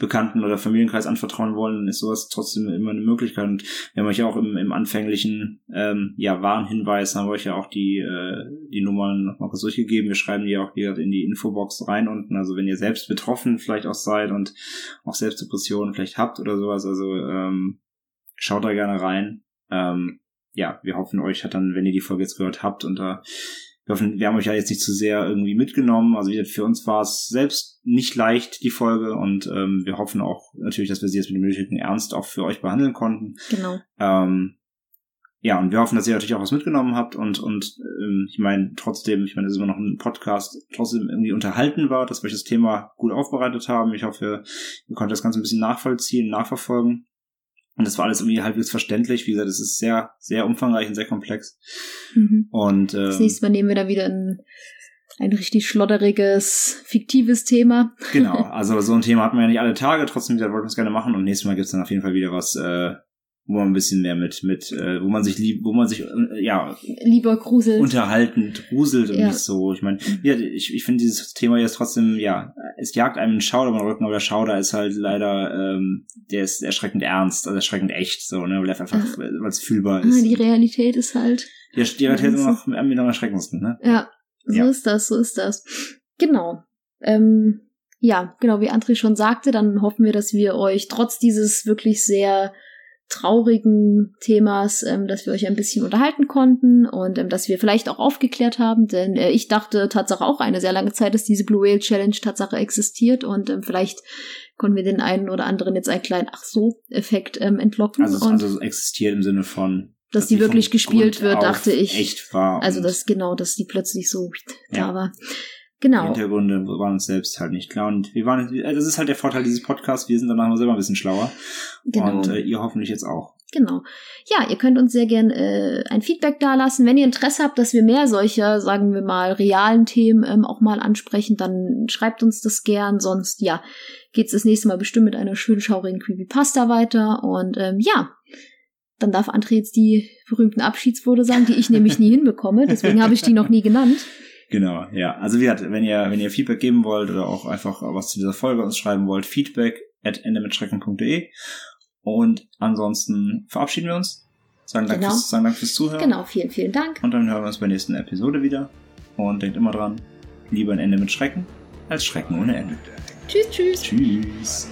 Bekannten- oder Familienkreis anvertrauen wollen, ist sowas trotzdem immer eine Möglichkeit. Und wir haben euch ja auch im, im anfänglichen ähm, ja, Warnhinweis, haben wir euch ja auch die, äh, die Nummern nochmal kurz durchgegeben. Wir schreiben die auch wieder in die Infobox rein unten. Also wenn ihr selbst betroffen vielleicht auch seid und auch selbst Depressionen vielleicht habt oder sowas, also ähm, schaut da gerne rein. Ähm, ja, wir hoffen, euch hat dann, wenn ihr die Folge jetzt gehört habt und da wir hoffen, wir haben euch ja jetzt nicht zu sehr irgendwie mitgenommen. Also wie gesagt, für uns war es selbst nicht leicht, die Folge. Und ähm, wir hoffen auch natürlich, dass wir sie jetzt mit dem nötigen Ernst auch für euch behandeln konnten. Genau. Ähm, ja, und wir hoffen, dass ihr natürlich auch was mitgenommen habt und, und ähm, ich meine, trotzdem, ich meine, das ist immer noch ein Podcast, trotzdem irgendwie unterhalten war, dass wir euch das Thema gut aufbereitet haben. Ich hoffe, ihr konntet das Ganze ein bisschen nachvollziehen, nachverfolgen. Und das war alles irgendwie halbwegs verständlich. Wie gesagt, es ist sehr, sehr umfangreich und sehr komplex. Mhm. Und Das ähm, nächste Mal nehmen wir dann wieder ein, ein richtig schlodderiges, fiktives Thema. genau, also so ein Thema hatten wir ja nicht alle Tage, trotzdem wieder wollten wir es gerne machen und nächstes Mal gibt's dann auf jeden Fall wieder was, äh, wo man ein bisschen mehr mit, mit, äh, wo man sich lieb, wo man sich äh, ja Lieber gruselt. unterhaltend gruselt und Ja. nicht so. Ich meine, ja, ich, ich finde dieses Thema jetzt trotzdem, ja, es jagt einem einen Schauder über den Rücken, aber der Schauder ist halt leider, ähm, der ist erschreckend ernst, also erschreckend echt, so, ne, weil er einfach, weil es fühlbar ah, ist. die Realität ist halt. Die, die Realität ist immer noch am erschreckendsten, ne? Ja, so Ja. ist das, so ist das. Genau. Ähm, ja, genau, wie André schon sagte, dann hoffen wir, dass wir euch trotz dieses wirklich sehr traurigen Themas, ähm, dass wir euch ein bisschen unterhalten konnten und ähm, dass wir vielleicht auch aufgeklärt haben, denn äh, ich dachte Tatsache auch eine sehr lange Zeit, dass diese Blue Whale Challenge Tatsache existiert und ähm, vielleicht konnten wir den einen oder anderen jetzt einen kleinen Ach so Effekt ähm, entlocken Also, und also existiert im Sinne von, dass die vom wirklich gespielt Grund wird, dachte ich. Echt war. also das genau, dass die plötzlich so Ja. da war. Die Genau. Hintergründe waren uns selbst halt nicht klar. Und wir waren, also das ist halt der Vorteil dieses Podcasts, wir sind danach mal selber ein bisschen schlauer. Genau. Und äh, ihr hoffentlich jetzt auch. Genau. Ja, ihr könnt uns sehr gern äh, ein Feedback dalassen. Wenn ihr Interesse habt, dass wir mehr solcher, sagen wir mal, realen Themen ähm, auch mal ansprechen, dann schreibt uns das gern. Sonst, ja, geht's das nächste Mal bestimmt mit einer schönen, schaurigen Creepypasta weiter. Und ähm, ja, dann darf André jetzt die berühmten Abschiedsworte sagen, die ich nämlich nie hinbekomme. Deswegen habe ich die noch nie genannt. Genau, ja. Also wie gesagt, wenn ihr, wenn ihr Feedback geben wollt oder auch einfach was zu dieser Folge uns schreiben wollt, feedback at endemitschrecken.de. Und ansonsten verabschieden wir uns. Sagen Dank, Genau. fürs, sagen Dank fürs Zuhören. Genau, vielen, vielen Dank. Und dann hören wir uns bei der nächsten Episode wieder. Und denkt immer dran, lieber ein Ende mit Schrecken als Schrecken ohne Ende. Tschüss, tschüss. Tschüss.